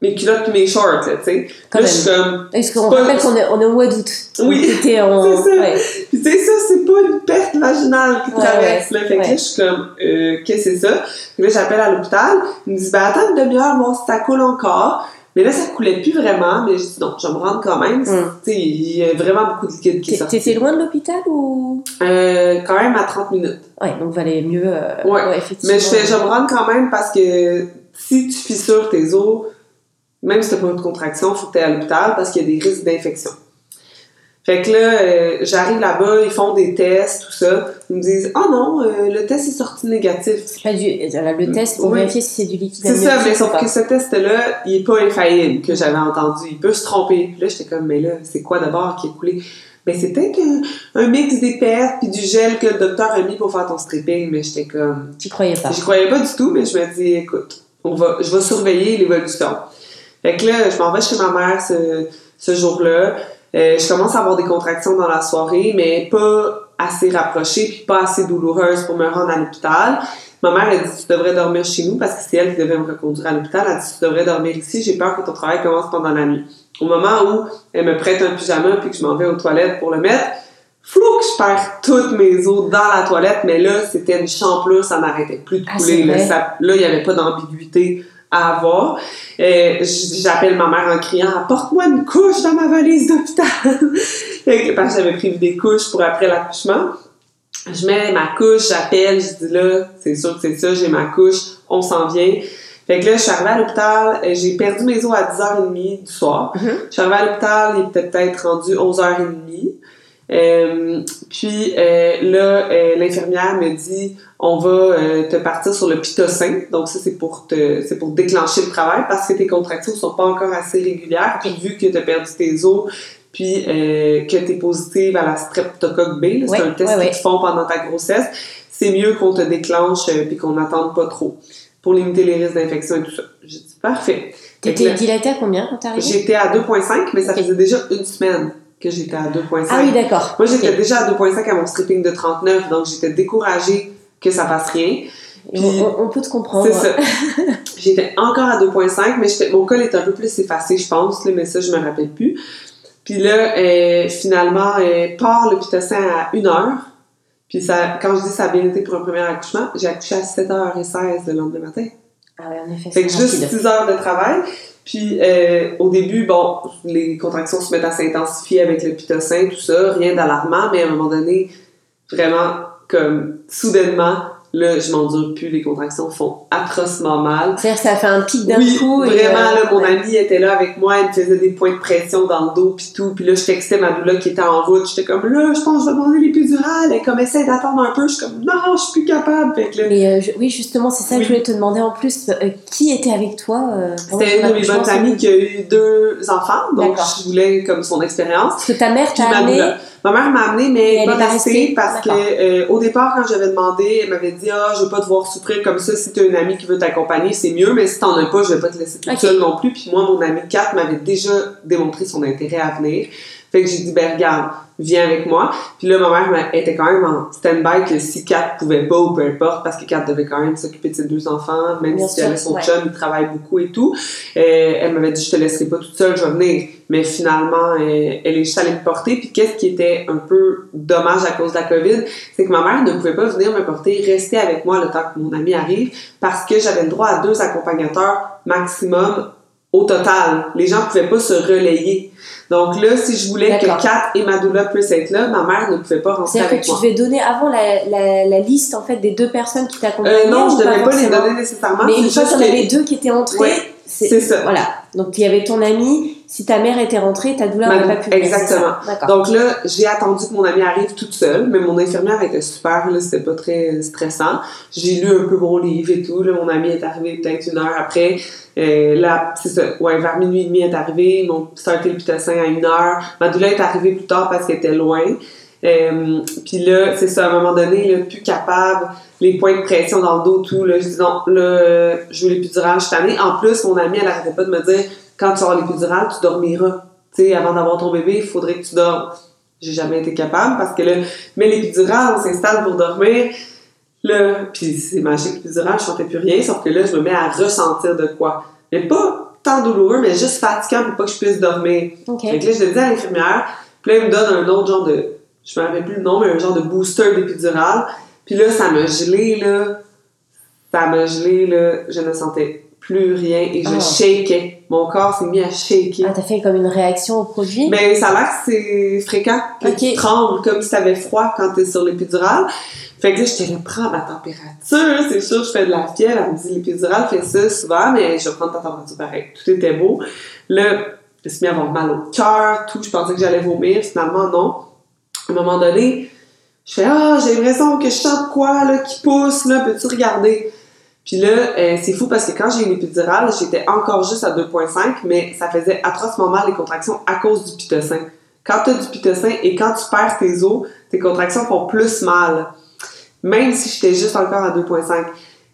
mes culottes et mes shorts, là, tu sais. Quand Là, je suis comme... Parce qu'on pas- rappelle qu'on est, on est au mois d'août? Oui, c'est ça. ouais. Puis tu sais, ça, c'est pas une perte vaginale qui Ouais, traverse, là. Fait que ouais. là, je suis comme, euh, qu'est-ce que c'est ça? Puis là, j'appelle à l'hôpital. Ils me disent, ben attends une demi-heure, voir si ça coule encore. Mais là, ça coulait plus vraiment, mais je dis non, je vais me rendre quand même. Mm. Tu sais, il y a vraiment beaucoup de liquide qui sorti. T'étais loin de l'hôpital ou? Euh, quand même à 30 minutes. Ouais, donc valait mieux. euh, Ouais. effectivement. Mais je fais, je me rendre quand même parce que si tu fissures tes os, même si t'as pas de contraction, faut que tu à l'hôpital parce qu'il y a des risques d'infection. Fait que là, euh, j'arrive là-bas, ils font des tests, tout ça. Ils me disent Oh non, euh, le test est sorti négatif. C'est pas du... euh, Le test pour Oui. vérifier si c'est du liquide C'est ça, mais sauf que ce test-là, il est pas infaillible, que j'avais entendu. Il peut se tromper. Puis là, j'étais comme, mais là, c'est quoi d'abord qui est coulé? Ben, c'est peut-être un, un mix d'épaisse puis du gel que le docteur a mis pour faire ton stripping, mais j'étais comme, Tu croyais pas. J'y croyais pas du tout, mais je me dis, écoute, on va, je vais surveiller l'évolution. Fait que là, je m'en vais chez ma mère ce, ce jour-là. Euh, je commence à avoir des contractions dans la soirée, mais pas assez rapprochées puis pas assez douloureuses pour me rendre à l'hôpital. Ma mère a dit, tu devrais dormir chez nous parce que c'est elle qui devait me reconduire à l'hôpital. Elle a dit, tu devrais dormir ici, j'ai peur que ton travail commence pendant la nuit. Au moment où elle me prête un pyjama puis que je m'en vais aux toilettes pour le mettre, flou que je perds toutes mes os dans la toilette, mais là, c'était une champlure, ça n'arrêtait plus de Ah, couler. là, il n'y avait pas d'ambiguïté à avoir. Euh, J'appelle ma mère en criant Apporte-moi une couche dans ma valise d'hôpital. Parce que j'avais prévu des couches pour après l'accouchement. Je mets ma couche, j'appelle, je dis là, c'est sûr que c'est ça, j'ai ma couche, on s'en vient. Fait que là, je suis arrivée à l'hôpital, euh, j'ai perdu mes os à 10h30 du soir. Mhm. Je suis arrivée à l'hôpital, il était peut-être rendu 11h30. Euh, puis euh, là, euh, l'infirmière me dit on va euh, te partir sur le pitocin. Donc ça, c'est pour te c'est pour déclencher le travail parce que tes contractions sont pas encore assez régulières. Puis vu que tu as perdu tes os, puis euh, que tu es positive à la streptocoque B, c'est un test ouais. qu'ils font pendant ta grossesse, c'est mieux qu'on te déclenche euh, puis qu'on n'attende pas trop pour limiter les risques d'infection et tout ça. J'ai dit parfait. T'étais dilatée à combien quand t'es arrivée? J'étais à 2.5, mais ça faisait déjà une semaine que j'étais à 2.5. Ah oui, d'accord. Moi, j'étais Ok. déjà à 2.5 à mon stripping de 39, donc j'étais découragée que ça fasse rien. Et on, on- peut te comprendre. C'est ça. j'étais encore à 2.5, mais mon col est un peu plus effacé, je pense, là, mais ça, je me rappelle plus. Puis là, euh, finalement, euh, part le pitocin à 1 heure. Puis ça, quand je dis ça a bien été pour un premier accouchement, j'ai accouché à 7h16 le lendemain matin. Ah ouais, en effet, Fait c'est que juste rapide. 6 heures de travail. Puis euh, au début, bon, les contractions se mettent à s'intensifier avec le pitocin, tout ça, rien d'alarmant, mais à un moment donné, vraiment, comme soudainement, là, je m'endure plus, les contractions font atrocement mal. C'est-à-dire que ça fait un pic d'un Oui, coup. et, vraiment, euh, là, mon ouais. ami était là avec moi, il me faisait des points de pression dans le dos puis tout, puis là, je textais ma doula qui était en route, j'étais comme, là, je pense que je vais demander l'épidurale, elle comme, essaie d'attendre un peu, je suis comme, non, je suis plus capable, fait que là, Mais euh, je- oui, justement, c'est ça que je voulais te demander en plus. euh, qui était avec toi euh, C'était une de mes bonnes amies qui a eu deux enfants, donc je voulais comme son expérience. Parce que ta mère t'a ma amené. doula. Ma mère m'a amenée, Et mais elle pas est pas restée parce que euh, au départ, quand j'avais demandé, elle m'avait dit Ah, je veux pas te voir souffrir comme ça. Si tu as une amie qui veut t'accompagner, c'est mieux, mais si t'en as pas, je vais pas te laisser toute seule non plus. Puis moi, mon amie Kat m'avait déjà démontré son intérêt à venir. Fait que j'ai dit, ben regarde, viens avec moi. Puis là, ma mère m'a- était quand même en stand-by que si Kat pouvait pas ou peu importe, parce que Kat devait quand même s'occuper de ses deux enfants, même Bien si sûr, elle avait son ouais. chum, il travaille beaucoup et tout. Euh, elle m'avait dit, je te laisserai pas toute seule, je vais venir. Mais finalement, euh, elle est juste allée me porter. Puis qu'est-ce qui était un peu dommage à cause de la COVID, c'est que ma mère ne pouvait pas venir me porter, rester avec moi le temps que mon ami arrive, parce que j'avais le droit à deux accompagnateurs maximum au total. Les gens pouvaient pas se relayer. Donc là, si je voulais que. Kat et Madoula puissent être là, ma mère ne pouvait pas rentrer C'est-à-dire que avec tu moi. devais donner avant la, la, la liste en fait des deux personnes qui t'accompagnaient. Euh, non, je devais pas les donner nécessairement. Mais une fois qu'il y en que- avait deux qui étaient entrés, Ouais, c'est ça. Voilà. Donc il y avait ton ami. Si ta mère était rentrée, ta douleur n'aurait pas pu. exactement. Donc là, j'ai attendu que mon amie arrive toute seule, mais mon infirmière était super, là, c'était pas très stressant. J'ai lu un peu mon livre et tout, là, mon amie est arrivée peut-être une heure après. Euh, là, c'est ça, ouais, vers minuit et demi, est arrivée, ils m'ont starté le pitocin à une heure. Ma douleur est arrivée plus tard parce qu'elle était loin. Euh, puis là, c'est ça, à un moment donné, là, plus capable, les points de pression dans le dos, tout, là, je dis non, là, je veux l'épidural, je suis tannée. En plus, mon amie, elle arrêtait pas de me dire, quand tu auras l'épidural, tu dormiras. Tu sais, avant d'avoir ton bébé, il faudrait que tu dormes. J'ai jamais été capable parce que là, mais l'épidural, on s'installe pour dormir. Là, puis c'est magique, l'épidural, je sentais plus rien, sauf que là, je me mets à ressentir de quoi. Mais pas tant douloureux, mais juste fatigant pour pas que je puisse dormir. Ok. Fait que là, je le dis à l'infirmière, puis là, il me donne un autre genre de, je me rappelle plus le nom, mais un genre de booster d'épidural. Puis là, ça m'a gelé, là. Ça m'a gelé, là. Je ne sentais plus rien et je Ah. shakeais. Mon corps s'est mis à shaker. Ah, t'as fait comme une réaction au produit? Mais ça a l'air que c'est fréquent que tu trembles comme si t'avais froid quand t'es sur l'épidurale. Fait que là, j'étais là, prends ma température, c'est sûr, je fais de la fièvre. Elle me dit, l'épidurale fait ça souvent, mais je vais prendre ta température pareil. Tout était beau. Là, je me suis mis à avoir mal au cœur, tout. Je pensais que j'allais vomir. Finalement, non. À un moment donné, je fais, ah, j'ai l'impression que je sens quoi, là, qui pousse, là, peux-tu regarder? Puis là, euh, c'est fou parce que quand j'ai eu l'épidurale, j'étais encore juste à 2.5, mais ça faisait atrocement mal les contractions à cause du pitocin. Quand tu as du pitocin et quand tu perds tes os, tes contractions font plus mal. Même si j'étais juste encore à 2.5.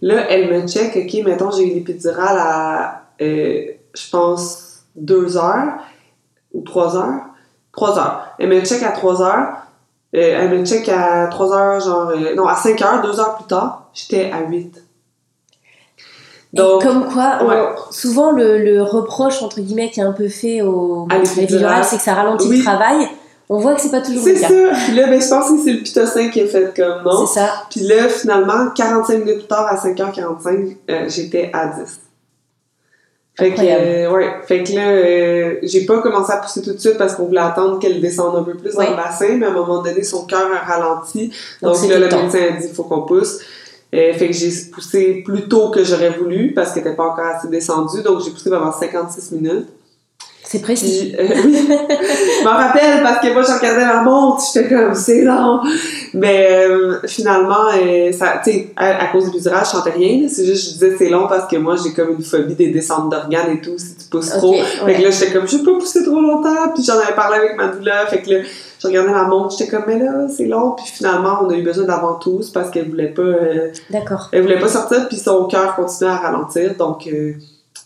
Là, elle me check, ok, mettons, j'ai eu l'épidurale à, euh, je pense, 2 heures ou 3 heures. 3 heures. Elle me check à 3 heures. Euh, elle me check à 3 heures, genre, euh, non, à 5 heures, 2 heures plus tard, j'étais à 8. Et comme quoi, on- ouais. souvent le, le reproche entre guillemets qui est un peu fait au l'épidurale, c'est que ça ralentit Oui. le travail. On voit que c'est pas toujours C'est le cas. ça. Puis là, ben, je pense que c'est le pitocin qui a fait comme non. C'est ça. Puis là, finalement, 45 minutes plus tard, à 5h45, euh, j'étais à 10. Fait que, euh, ouais. Fait que là, euh, j'ai pas commencé à pousser tout de suite parce qu'on voulait attendre qu'elle descende un peu plus dans le bassin, mais à un moment donné, son cœur a ralenti. Donc, là, le temps. médecin a dit faut qu'on pousse. Euh, fait que j'ai poussé plus tôt que j'aurais voulu parce qu'elle était pas encore assez descendue. Donc, j'ai poussé pendant 56 minutes. C'est précis. Euh, oui, je m'en rappelle parce que moi, je regardais la montre, j'étais comme, c'est long. Mais euh, finalement, euh, ça, à, à cause du busurage, je chantais rien. C'est juste, je disais, c'est long parce que moi, j'ai comme une phobie des descentes d'organes et tout, si tu pousses trop. ouais. Fait que là, j'étais comme, je vais pas pousser trop longtemps. Puis j'en avais parlé avec ma douleur. Fait que là, je regardais la montre, j'étais comme, mais là, c'est long. Puis finalement, on a eu besoin d'avantousse parce qu'elle voulait pas, D'accord. elle voulait pas sortir. Puis son cœur continuait à ralentir. Donc,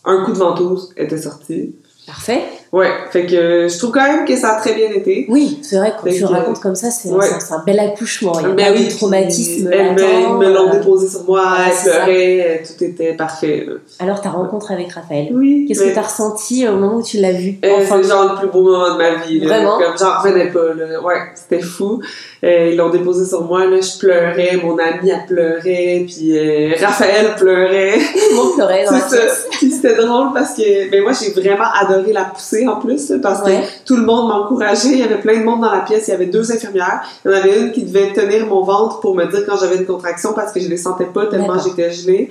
un coup de ventouse était sorti. Parfait. Ouais, fait que euh, je trouve quand même que ça a très bien été. Oui, c'est vrai que quand Fait tu que- racontes comme ça, c'est Ouais. un bel accouchement. Il y a Ben pas oui, de traumatisme. Elles me, me l'ont euh, déposé sur moi, ouais, elles c'est ça. pleuraient, tout était parfait. Alors ta rencontre avec Raphaël. Oui. Qu'est-ce mais- que tu as ressenti au moment où tu l'as vu Euh, Enfin, c'est genre le plus beau moment de ma vie. Vraiment? Comme j'en revenais pas. Là. Ouais, c'était fou. Euh, ils l'ont déposé sur moi. Là, je pleurais. Mon amie, elle pleurait. Puis euh, Raphaël pleurait. tout le monde pleurait dans ça. Puis c'était drôle parce que ben moi, j'ai vraiment adoré la pousser en plus. Parce Ouais. que tout le monde m'encourageait. Il y avait plein de monde dans la pièce. Il y avait deux infirmières. Il y en avait une qui devait tenir mon ventre pour me dire quand j'avais une contraction parce que je les sentais pas tellement j'étais gelée.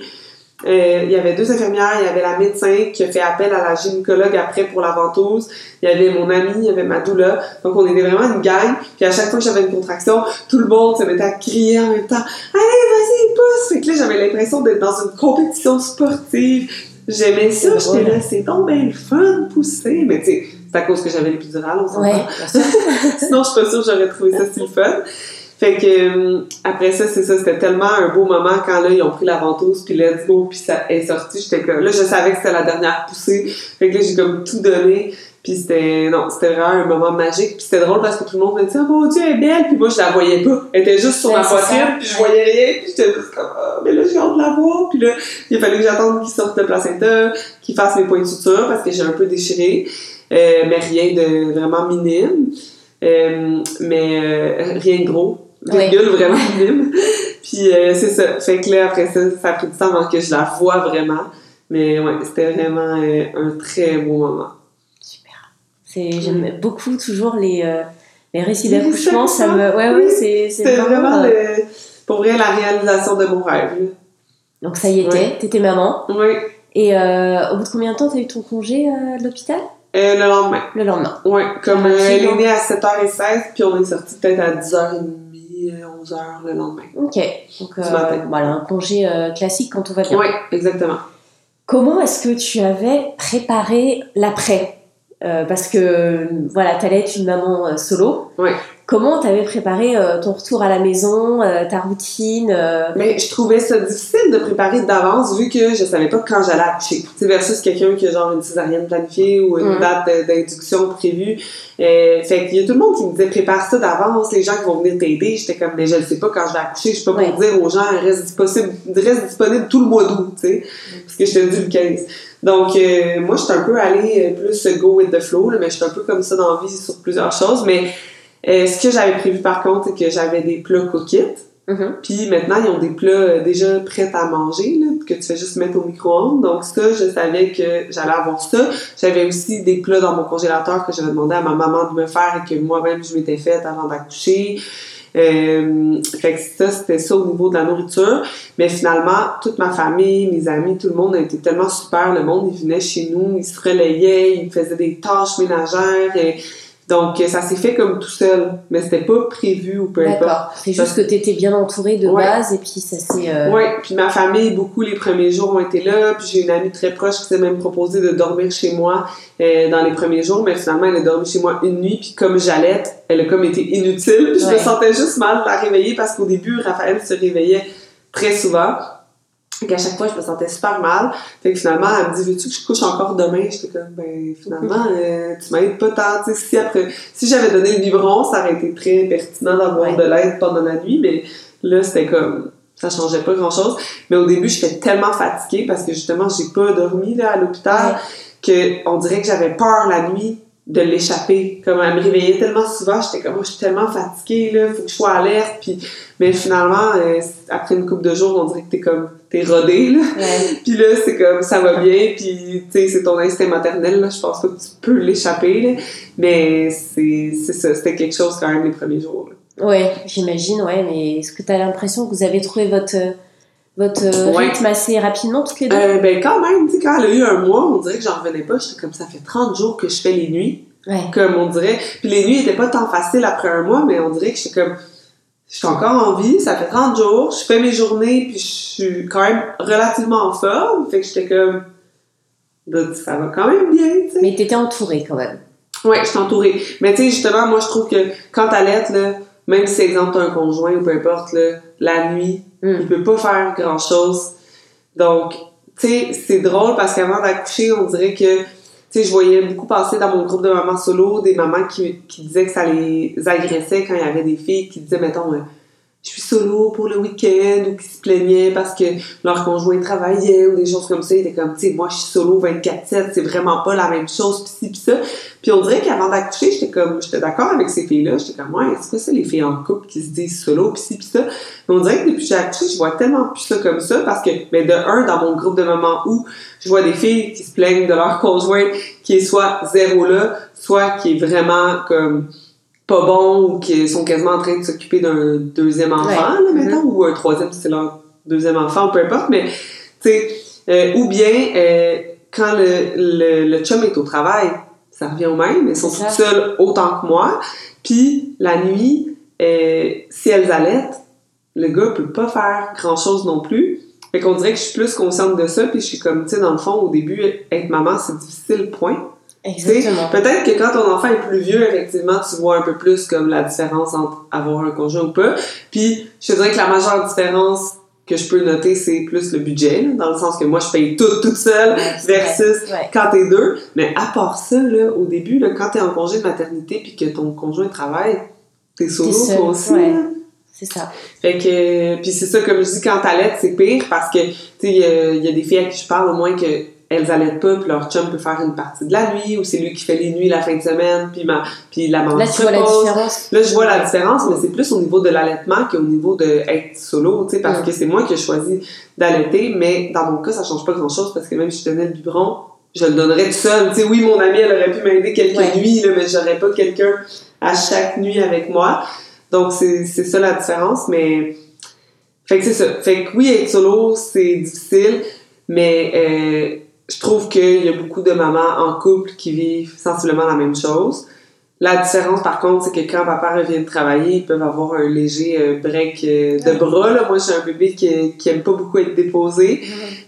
Euh, il y avait deux infirmières, il y avait la médecin qui a fait appel à la gynécologue après pour la ventouse, il y avait mon amie, il y avait ma doula. Donc on était vraiment une gang. Puis à chaque fois que j'avais une contraction, tout le monde se mettait à crier en même temps. Allez, vas-y, pousse! Fait que là, j'avais l'impression d'être dans une compétition sportive. J'aimais ça, j'étais là, c'est donc bien le fun, pousser. Mais tu sais, c'est à cause que j'avais l'épidurale, on s'entend. Ouais. Sinon, je suis pas sûre que j'aurais trouvé ça si le fun. Fait que euh, après ça, c'est ça, c'était tellement un beau moment quand là, ils ont pris la ventouse, puis let's go, puis ça est sorti. J'étais comme, là, je savais que c'était la dernière poussée. Fait que là, j'ai comme tout donné. Puis c'était, non, c'était vraiment un moment magique. Puis c'était drôle parce que tout le monde me disait, oh mon Dieu, elle est belle. Puis moi, je la voyais pas. Elle était juste sur ma poitrine, puis je voyais rien. Puis j'étais juste comme, ah, mais là, j'ai hâte de la voir. Puis là, il a fallu que j'attende qu'il sorte le placenta, qu'il fasse mes points de suture parce que j'ai un peu déchiré. Euh, mais rien de vraiment minime. Euh, mais euh, rien de gros. Virgule vraiment minime. Puis euh, c'est ça. Fait que là, après ça, ça a pris du temps avant que je la vois vraiment. Mais ouais, c'était vraiment euh, un très beau moment. Super. J'aime beaucoup toujours les, euh, les récits d'accouchement. Ça me, ouais, Oui, ouais, c'est, vraiment, euh, le- pour vrai la réalisation de mon rêve. Donc ça y était, Ouais. t'étais maman. Oui. Et au bout de combien de temps t'as eu ton congé de l'hôpital? Euh, le lendemain. Le lendemain. Ouais, comme Ah, euh, elle est née à 7h16, puis on est sorti peut-être à 10h30, 11h le lendemain. Ok. Donc euh, voilà, un congé euh, classique quand tout va bien. Oui, exactement. Comment est-ce que tu avais préparé l'après? Euh, Parce que voilà, t'allais être une maman euh, solo. Ouais. Comment t'avais préparé euh, ton retour à la maison, euh, ta routine euh, Mais je trouvais ça difficile de préparer d'avance vu que je savais pas quand j'allais accoucher. Versus quelqu'un qui a genre une césarienne planifiée ou une Mhm. date d'induction prévue. Euh, fait qu'il y a tout le monde qui me disait prépare ça d'avance, les gens qui vont venir t'aider. J'étais comme, mais je ne sais pas quand je vais accoucher. Je suis pas Ouais. pour dire aux gens, reste disponible, reste disponible tout le mois d'août, tu sais. Parce que je te dis le 15. Donc, euh, moi, je suis un peu allée euh, plus go with the flow, là, mais je suis un peu comme ça dans la vie sur plusieurs choses. Mais euh, ce que j'avais prévu par contre, c'est que j'avais des plats coquettes. Mhm. Puis maintenant, ils ont des plats euh, déjà prêts à manger, là, que tu fais juste mettre au micro-ondes. Donc ça, je savais que j'allais avoir ça. J'avais aussi des plats dans mon congélateur que j'avais demandé à ma maman de me faire et que moi-même, je m'étais faite avant d'accoucher. Euh, fait que ça, c'était ça au niveau de la nourriture. Mais finalement, toute ma famille, mes amis, tout le monde a été tellement super. Le monde, il venait chez nous, il se relayait, il faisait des tâches ménagères. Et, donc, ça s'est fait comme tout seul. Mais c'était pas prévu ou peu importe. D'accord. C'est juste que tu étais bien entourée de Ouais. base et puis ça s'est. euh, Oui, puis ma famille, beaucoup les premiers jours ont été là. Puis j'ai une amie très proche qui s'est même proposée de dormir chez moi euh, dans les premiers jours, mais finalement elle a dormi chez moi une nuit. Puis comme j'allais, elle a comme été inutile. Puis je me sentais juste mal de la réveiller parce qu'au début, Raphaël se réveillait très souvent. Et qu'à chaque fois, je me sentais super mal. Fait que finalement, elle me dit Veux-tu que je couche encore demain? J'étais comme Ben, finalement, euh, tu m'aides pas tant. Tu sais, si, après, si j'avais donné le biberon, ça aurait été très pertinent d'avoir Ouais. de l'aide pendant la nuit, mais là, c'était comme ça changeait pas grand chose. Mais au début, j'étais tellement fatiguée parce que justement, j'ai pas dormi là, à l'hôpital que on dirait que j'avais peur la nuit de l'échapper. Comme elle me réveillait tellement souvent, j'étais comme, oh, je suis tellement fatiguée, là, faut que je sois alerte. Puis, mais finalement, euh, après une couple de jours, on dirait que t'es comme, t'es rodée, là. ouais. Puis là, c'est comme, ça va bien, puis tu sais, c'est ton instinct maternel, là. Je pense pas que tu peux l'échapper, là. Mais c'est ça, c'était quelque chose quand même les premiers jours, là. Ouais, j'imagine, ouais, mais est-ce que tu as l'impression que vous avez trouvé votre, votre euh, Ouais. rythme assez rapidement toutes les deux? Euh, ben quand même, tu sais, quand elle a eu un mois, on dirait que j'en revenais pas. J'étais comme, ça fait 30 jours que je fais les nuits. Ouais. comme on dirait. Puis les nuits étaient pas tant faciles après un mois, mais on dirait que j'étais comme, je suis encore en vie, ça fait 30 jours, je fais mes journées, puis je suis quand même relativement en forme. Fait que j'étais comme, bah, ça va quand même bien, tu sais. Mais t'étais entourée quand même. Ouais, je suis entourée. Mais tu sais, justement, moi, je trouve que quand t'allaites, là, même si, exemple, t'as un conjoint ou peu importe, là, la nuit, Hmm. il peut pas faire grand-chose. Donc, tu sais, c'est drôle parce qu'avant d'accoucher, on dirait que, tu sais, je voyais beaucoup passer dans mon groupe de mamans solo des mamans qui, qui disaient que ça les agressait quand il y avait des filles qui disaient, mettons, euh, je suis solo pour le week-end ou qui se plaignaient parce que leur conjoint travaillait ou des choses comme ça. Ils étaient comme, tu sais, moi, je suis solo 24-7, c'est vraiment pas la même chose, pis ci, pis ça. Puis on dirait qu'avant d'accoucher, j'étais comme, j'étais d'accord avec ces filles-là. J'étais comme, ouais, c'est quoi ça, les filles en couple qui se disent solo, pis ci, pis ça? Mais on dirait que depuis que j'ai accouché, je vois tellement plus ça comme ça parce que, ben, de un, dans mon groupe de mamans où je vois des filles qui se plaignent de leur conjoint qui est soit zéro là, soit qui est vraiment comme pas bon ou qui sont quasiment en train de s'occuper d'un deuxième enfant, Ouais. là, mettons, ou un troisième si c'est leur deuxième enfant, peu importe, mais, tu sais, euh, ou bien, euh, quand le, le, le chum est au travail, ça revient au même, elles sont toutes seules autant que moi, puis la nuit, euh, si elles allaitent, le gars peut pas faire grand-chose non plus, fait qu'on dirait que je suis plus consciente de ça, puis je suis comme, tu sais, dans le fond, au début, être maman, c'est difficile, point. Exactement. Peut-être que quand ton enfant est plus vieux, effectivement, tu vois un peu plus comme la différence entre avoir un conjoint ou pas. Puis, je te dirais que la majeure différence que je peux noter, c'est plus le budget, là, dans le sens que moi, je paye tout toute seule Ouais, versus Ouais. quand t'es deux. Mais à part ça, là, au début, là, quand t'es en congé de maternité puis que ton conjoint travaille, t'es solo toi aussi. ouais. C'est ça. Fait que, puis c'est ça, comme je dis, quand t'allaites, c'est pire parce que, tu sais, il y, y a des filles à qui je parle au moins que elles allaitent pas, puis leur chum peut faire une partie de la nuit, ou c'est lui qui fait les nuits la fin de semaine, puis, ma, puis la maman Là, tu vois la différence. Là, je vois la différence, mais c'est plus au niveau de l'allaitement qu'au niveau de être solo, tu sais, parce que c'est moi qui ai choisi d'allaiter, mais dans mon cas, ça change pas grand-chose parce que même si je tenais le biberon, je le donnerais tout seul. Tu sais, oui, mon amie, elle aurait pu m'aider quelques Ouais. nuits, là, mais j'aurais pas quelqu'un à chaque nuit avec moi. Donc, c'est c'est ça la différence, mais... Fait que c'est ça. Fait que oui, être solo, c'est difficile, mais euh, je trouve qu'il y a beaucoup de mamans en couple qui vivent sensiblement la même chose. La différence, par contre, c'est que quand papa revient de travailler, ils peuvent avoir un léger euh, break euh, de bras. Là. Moi, j'ai un bébé qui, qui aime pas beaucoup être déposé.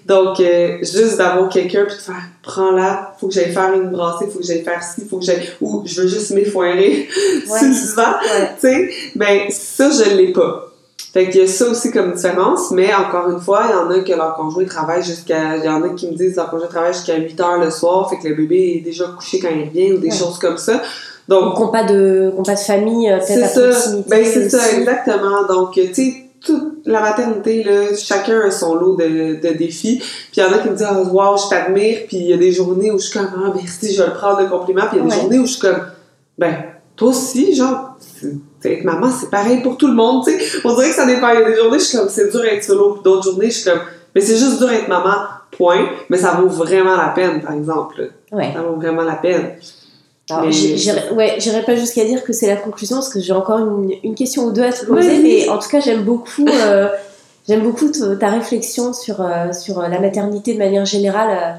Donc, euh, juste d'avoir quelqu'un puis de faire « Prends-la, faut que j'aille faire une brassée, faut que j'aille faire ci, faut que j'aille... » Ou « Je veux juste m'effoirer sur le divan. » Ouais. Tu sais, ben ça, je l'ai pas. Fait qu'il y a ça aussi comme différence, mais encore une fois, il y en a que leur conjoint travaille jusqu'à... Il y en a qui me disent que leur conjoint travaille jusqu'à 8 heures le soir, fait que le bébé est déjà couché quand il revient ou des Ouais. choses comme ça. Donc, qu'on pas de, qu'on pas de famille, euh, c'est peut-être à ça. proximité. Ben, c'est ça, exactement. Donc, tu sais, toute la maternité, là, chacun a son lot de, de défis. Puis il y en a qui me disent, ah, wow, je t'admire. Puis il y a des journées où je suis comme, ah, merci, je vais le prendre de compliment. Puis il y a des Ouais. journées où je suis comme, ben, toi aussi, genre, être maman, c'est pareil pour tout le monde, tu sais. On dirait que ça dépend. Il y a des journées, je suis comme, c'est dur d'être solo, puis d'autres journées, je suis comme, mais c'est juste dur d'être maman, point. Mais ça vaut vraiment la peine, par exemple. Ouais. Ça vaut vraiment la peine. Mais- j'irai ouais, pas jusqu'à dire que c'est la conclusion parce que j'ai encore une, une question ou deux à te poser, mais en tout cas j'aime beaucoup, euh, j'aime beaucoup ta réflexion sur, euh, sur la maternité de manière générale euh,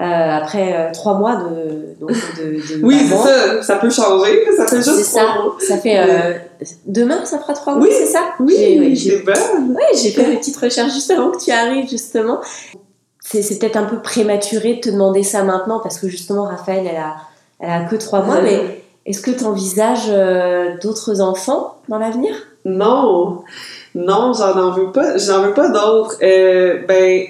euh, après euh, trois mois de, donc, de, de Oui, c'est ça. Ça peut changer. Ça fait juste ça. trois mois. Ça fait euh, demain, ça fera trois mois, Oui, c'est ça? Oui, J'ai- ouais, j'ai. Ouais, fait mes petites recherches juste avant que tu arrives, justement. C'est peut-être un peu prématuré de te demander ça maintenant, parce que justement, Raphaël, elle a, elle a que trois mois, mais est-ce que tu envisages d'autres enfants dans l'avenir? Non, non, j'en en veux pas, j'en veux pas d'autres. Ben,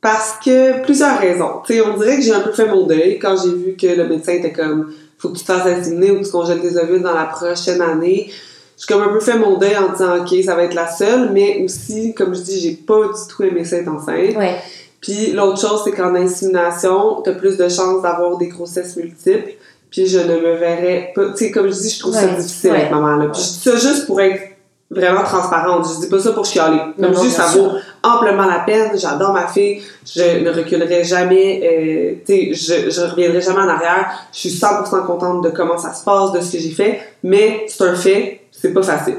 parce que plusieurs raisons. Tu sais, on dirait que j'ai un peu fait mon deuil quand j'ai vu que le médecin était comme, faut que tu te fasses inséminer ou que tu congèles tes ovules dans la prochaine année. J'ai comme un peu fait mon deuil en disant, ok, ça va être la seule, mais aussi, comme je dis, j'ai pas du tout aimé ça être enceinte. Ouais. Puis l'autre chose, c'est qu'en insémination, t'as plus de chances d'avoir des grossesses multiples. Puis je ne me verrais pas. Tu sais, comme je dis, je trouve ça difficile ouais. avec maman. Là. Puis ça juste pour être vraiment transparente. Je dis pas ça pour chialer. Comme je non, dis, ça vaut amplement la peine. J'adore ma fille. Je ne reculerai jamais. Euh, tu sais, je, je reviendrai jamais en arrière. Je suis 100% contente de comment ça se passe, de ce que j'ai fait. Mais c'est un fait. C'est pas facile.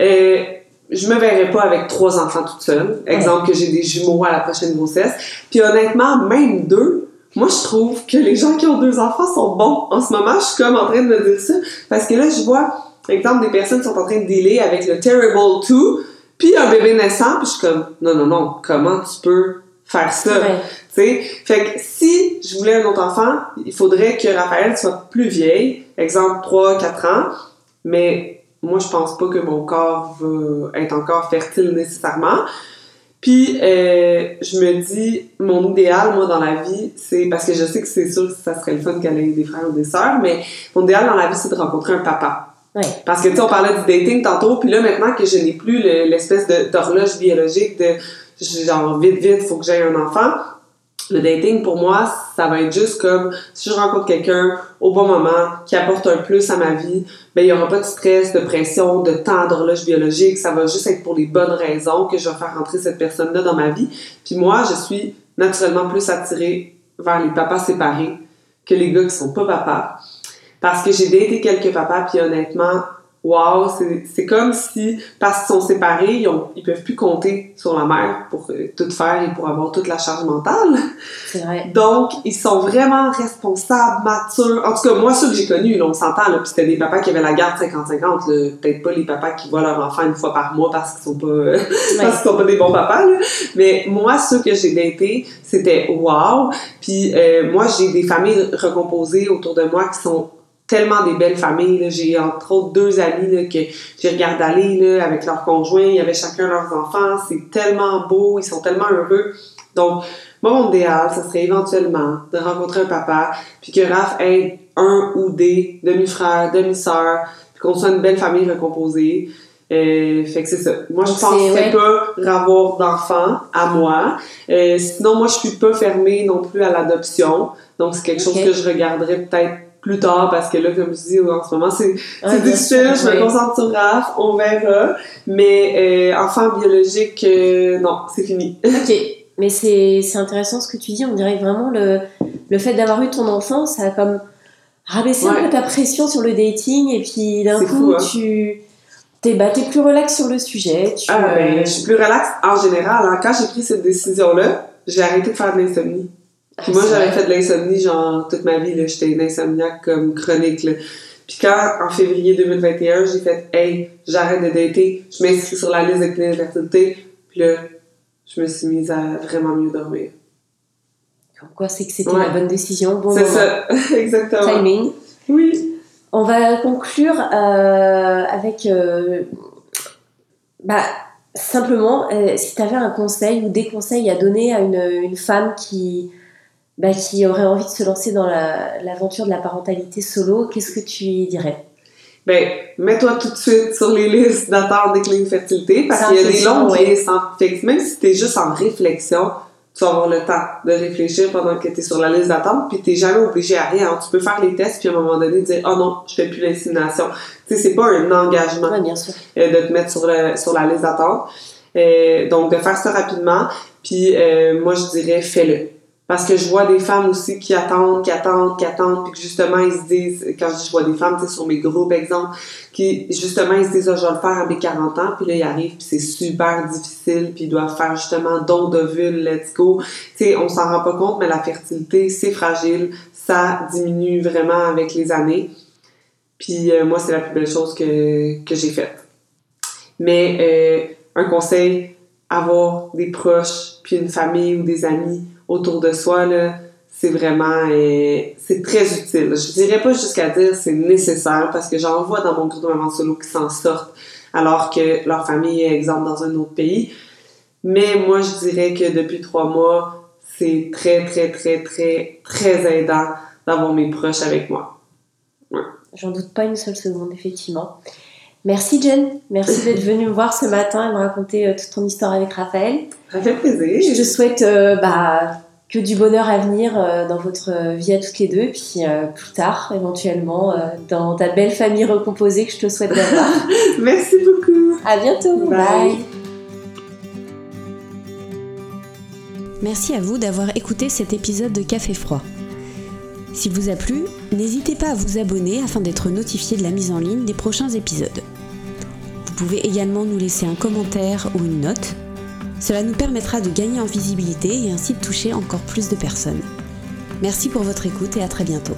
Euh, je me verrais pas avec trois enfants toute seule. Exemple que j'ai des jumeaux à la prochaine grossesse. Puis honnêtement, même deux, moi je trouve que les gens qui ont deux enfants sont bons. En ce moment, je suis comme en train de me dire ça. Parce que là, je vois, exemple, des personnes qui sont en train de dealer avec le Terrible 2, puis un bébé naissant, puis je suis comme, non, non, non, comment tu peux faire ça? Ouais. Fait que si je voulais un autre enfant, il faudrait que Raphaël soit plus vieille, exemple 3 4 ans, mais moi je pense pas que mon corps va être encore fertile nécessairement. Puis euh, je me dis mon idéal moi dans la vie, c'est parce que je sais que c'est sûr que ça serait le fun qu'elle ait des frères ou des sœurs, mais mon idéal dans la vie c'est de rencontrer un papa. Parce que tu sais on parlait du dating tantôt, puis là maintenant que je n'ai plus le- l'espèce d'horloge biologique de genre vite vite faut que j'aie un enfant, le dating, pour moi, ça va être juste comme si je rencontre quelqu'un au bon moment, qui apporte un plus à ma vie, ben il n'y aura pas de stress, de pression, de temps d'horloge biologique. Ça va juste être pour les bonnes raisons que je vais faire rentrer cette personne-là dans ma vie. Puis moi, je suis naturellement plus attirée vers les papas séparés que les gars qui sont pas papas. Parce que j'ai daté quelques papas, puis honnêtement, wow, c'est- comme si, parce qu'ils sont séparés, ils, ont, ils peuvent plus compter sur la mère pour euh, tout faire et pour avoir toute la charge mentale. C'est vrai. Donc, ils sont vraiment responsables, matures. En tout cas, moi, ceux que j'ai connus, là, on s'entend, là, puis c'était des papas qui avaient la garde 50-50, là. peut-être pas les papas qui voient leur enfant une fois par mois parce qu'ils sont pas, euh, parce qu'ils sont pas des bons papas, là. Mais moi, ceux que j'ai datés, c'était wow. Puis euh, moi, j'ai des familles recomposées autour de moi qui sont tellement des belles familles. J'ai entre autres deux amis là, que j'ai regardé aller là, avec leurs conjoints. Il y avait chacun leurs enfants. C'est tellement beau. Ils sont tellement heureux. Donc, moi, mon idéal, ça serait éventuellement de rencontrer un papa, puis que Raph ait un ou des demi-frères, demi-sœurs, puis qu'on soit une belle famille recomposée. Euh, fait que c'est ça. Moi, je penserais pas avoir d'enfants à moi. Euh, sinon, moi, je suis pas fermée non plus à l'adoption. Donc, c'est quelque chose que je regarderais peut-être plus tard parce que là, comme je dis, en ce moment, c'est bien difficile. Je me concentre sur Raph, on verra. Mais euh, enfant biologique, euh, non, c'est fini. Ok, mais c'est intéressant ce que tu dis. On dirait vraiment le, le fait d'avoir eu ton enfant, ça a comme rabaissé un peu ta pression sur le dating et puis d'un coup, fou, hein. tu t'es bah, t'es plus relax sur le sujet. Tu, Ah, ben, je suis plus relaxe en général. hein. Quand j'ai pris cette décision-là, j'ai arrêté de faire de l'insomnie. Puis ah, moi, j'avais fait de l'insomnie, genre, toute ma vie, là. J'étais une insomniaque comme chronique, là. Puis quand, en février 2021, j'ai fait « Hey, j'arrête de dater, je m'inscris sur la liste de cliniques d'infertilité. » Puis là, je me suis mise à vraiment mieux dormir. Comme quoi, c'est que c'était Ouais. la bonne décision, bon C'est ça, exactement. timing. Oui. On va conclure euh, avec euh, bah, simplement euh, si tu avais un conseil ou des conseils à donner à une, une femme qui, bah, qui aurait envie de se lancer dans la- l'aventure de la parentalité solo, qu'est-ce que tu dirais? Ben, mets-toi tout de suite sur les listes d'attente des cliniques fertilité parce qu'il y a des longues ouais. listes. Fait que même si t'es juste en réflexion, tu vas avoir le temps de réfléchir pendant que tu es sur la liste d'attente, puis tu jamais obligé à rien. Tu peux faire les tests, puis à un moment donné dire « Oh non, je fais plus l'insémination ». Tu sais, c'est pas un engagement bien sûr. Euh, de te mettre sur, le, sur la liste d'attente. Euh, donc, de faire ça rapidement, puis euh, moi, je dirais « Fais-le ». Parce que je vois des femmes aussi qui attendent, qui attendent, qui attendent, puis que justement, ils se disent, quand je vois des femmes, tu sais, sur mes groupes, exemple, qui, justement, ils se disent, oh, je vais le faire à mes 40 ans, puis là, ils arrivent, puis c'est super difficile, puis ils doivent faire justement don ville, let's go. Tu sais, on s'en rend pas compte, mais la fertilité, c'est fragile, ça diminue vraiment avec les années. Puis euh, moi, c'est la plus belle chose que, que j'ai faite. Mais euh, un conseil, avoir des proches, puis une famille ou des amis autour de soi, là, c'est vraiment euh, c'est très utile. Je dirais pas jusqu'à dire c'est nécessaire parce que j'en vois dans mon groupe de mamans solo qui s'en sortent alors que leur famille est exemple dans un autre pays. Mais moi, je dirais que depuis trois mois, c'est très, très, très, très, très aidant d'avoir mes proches avec moi. J'en doute pas une seule seconde, effectivement. Merci Jen, merci d'être venue me voir ce matin et me raconter euh, toute ton histoire avec Raphaël. Fait plaisir. Je te souhaite euh, bah, que du bonheur à venir euh, dans votre vie à toutes les deux, puis plus tard, éventuellement, dans ta belle famille recomposée que je te souhaite d'avoir. merci beaucoup. À bientôt. Bye. Merci à vous d'avoir écouté cet épisode de Café Froid. S'il vous a plu, n'hésitez pas à vous abonner afin d'être notifié de la mise en ligne des prochains épisodes. Vous pouvez également nous laisser un commentaire ou une note. Cela nous permettra de gagner en visibilité et ainsi de toucher encore plus de personnes. Merci pour votre écoute et à très bientôt.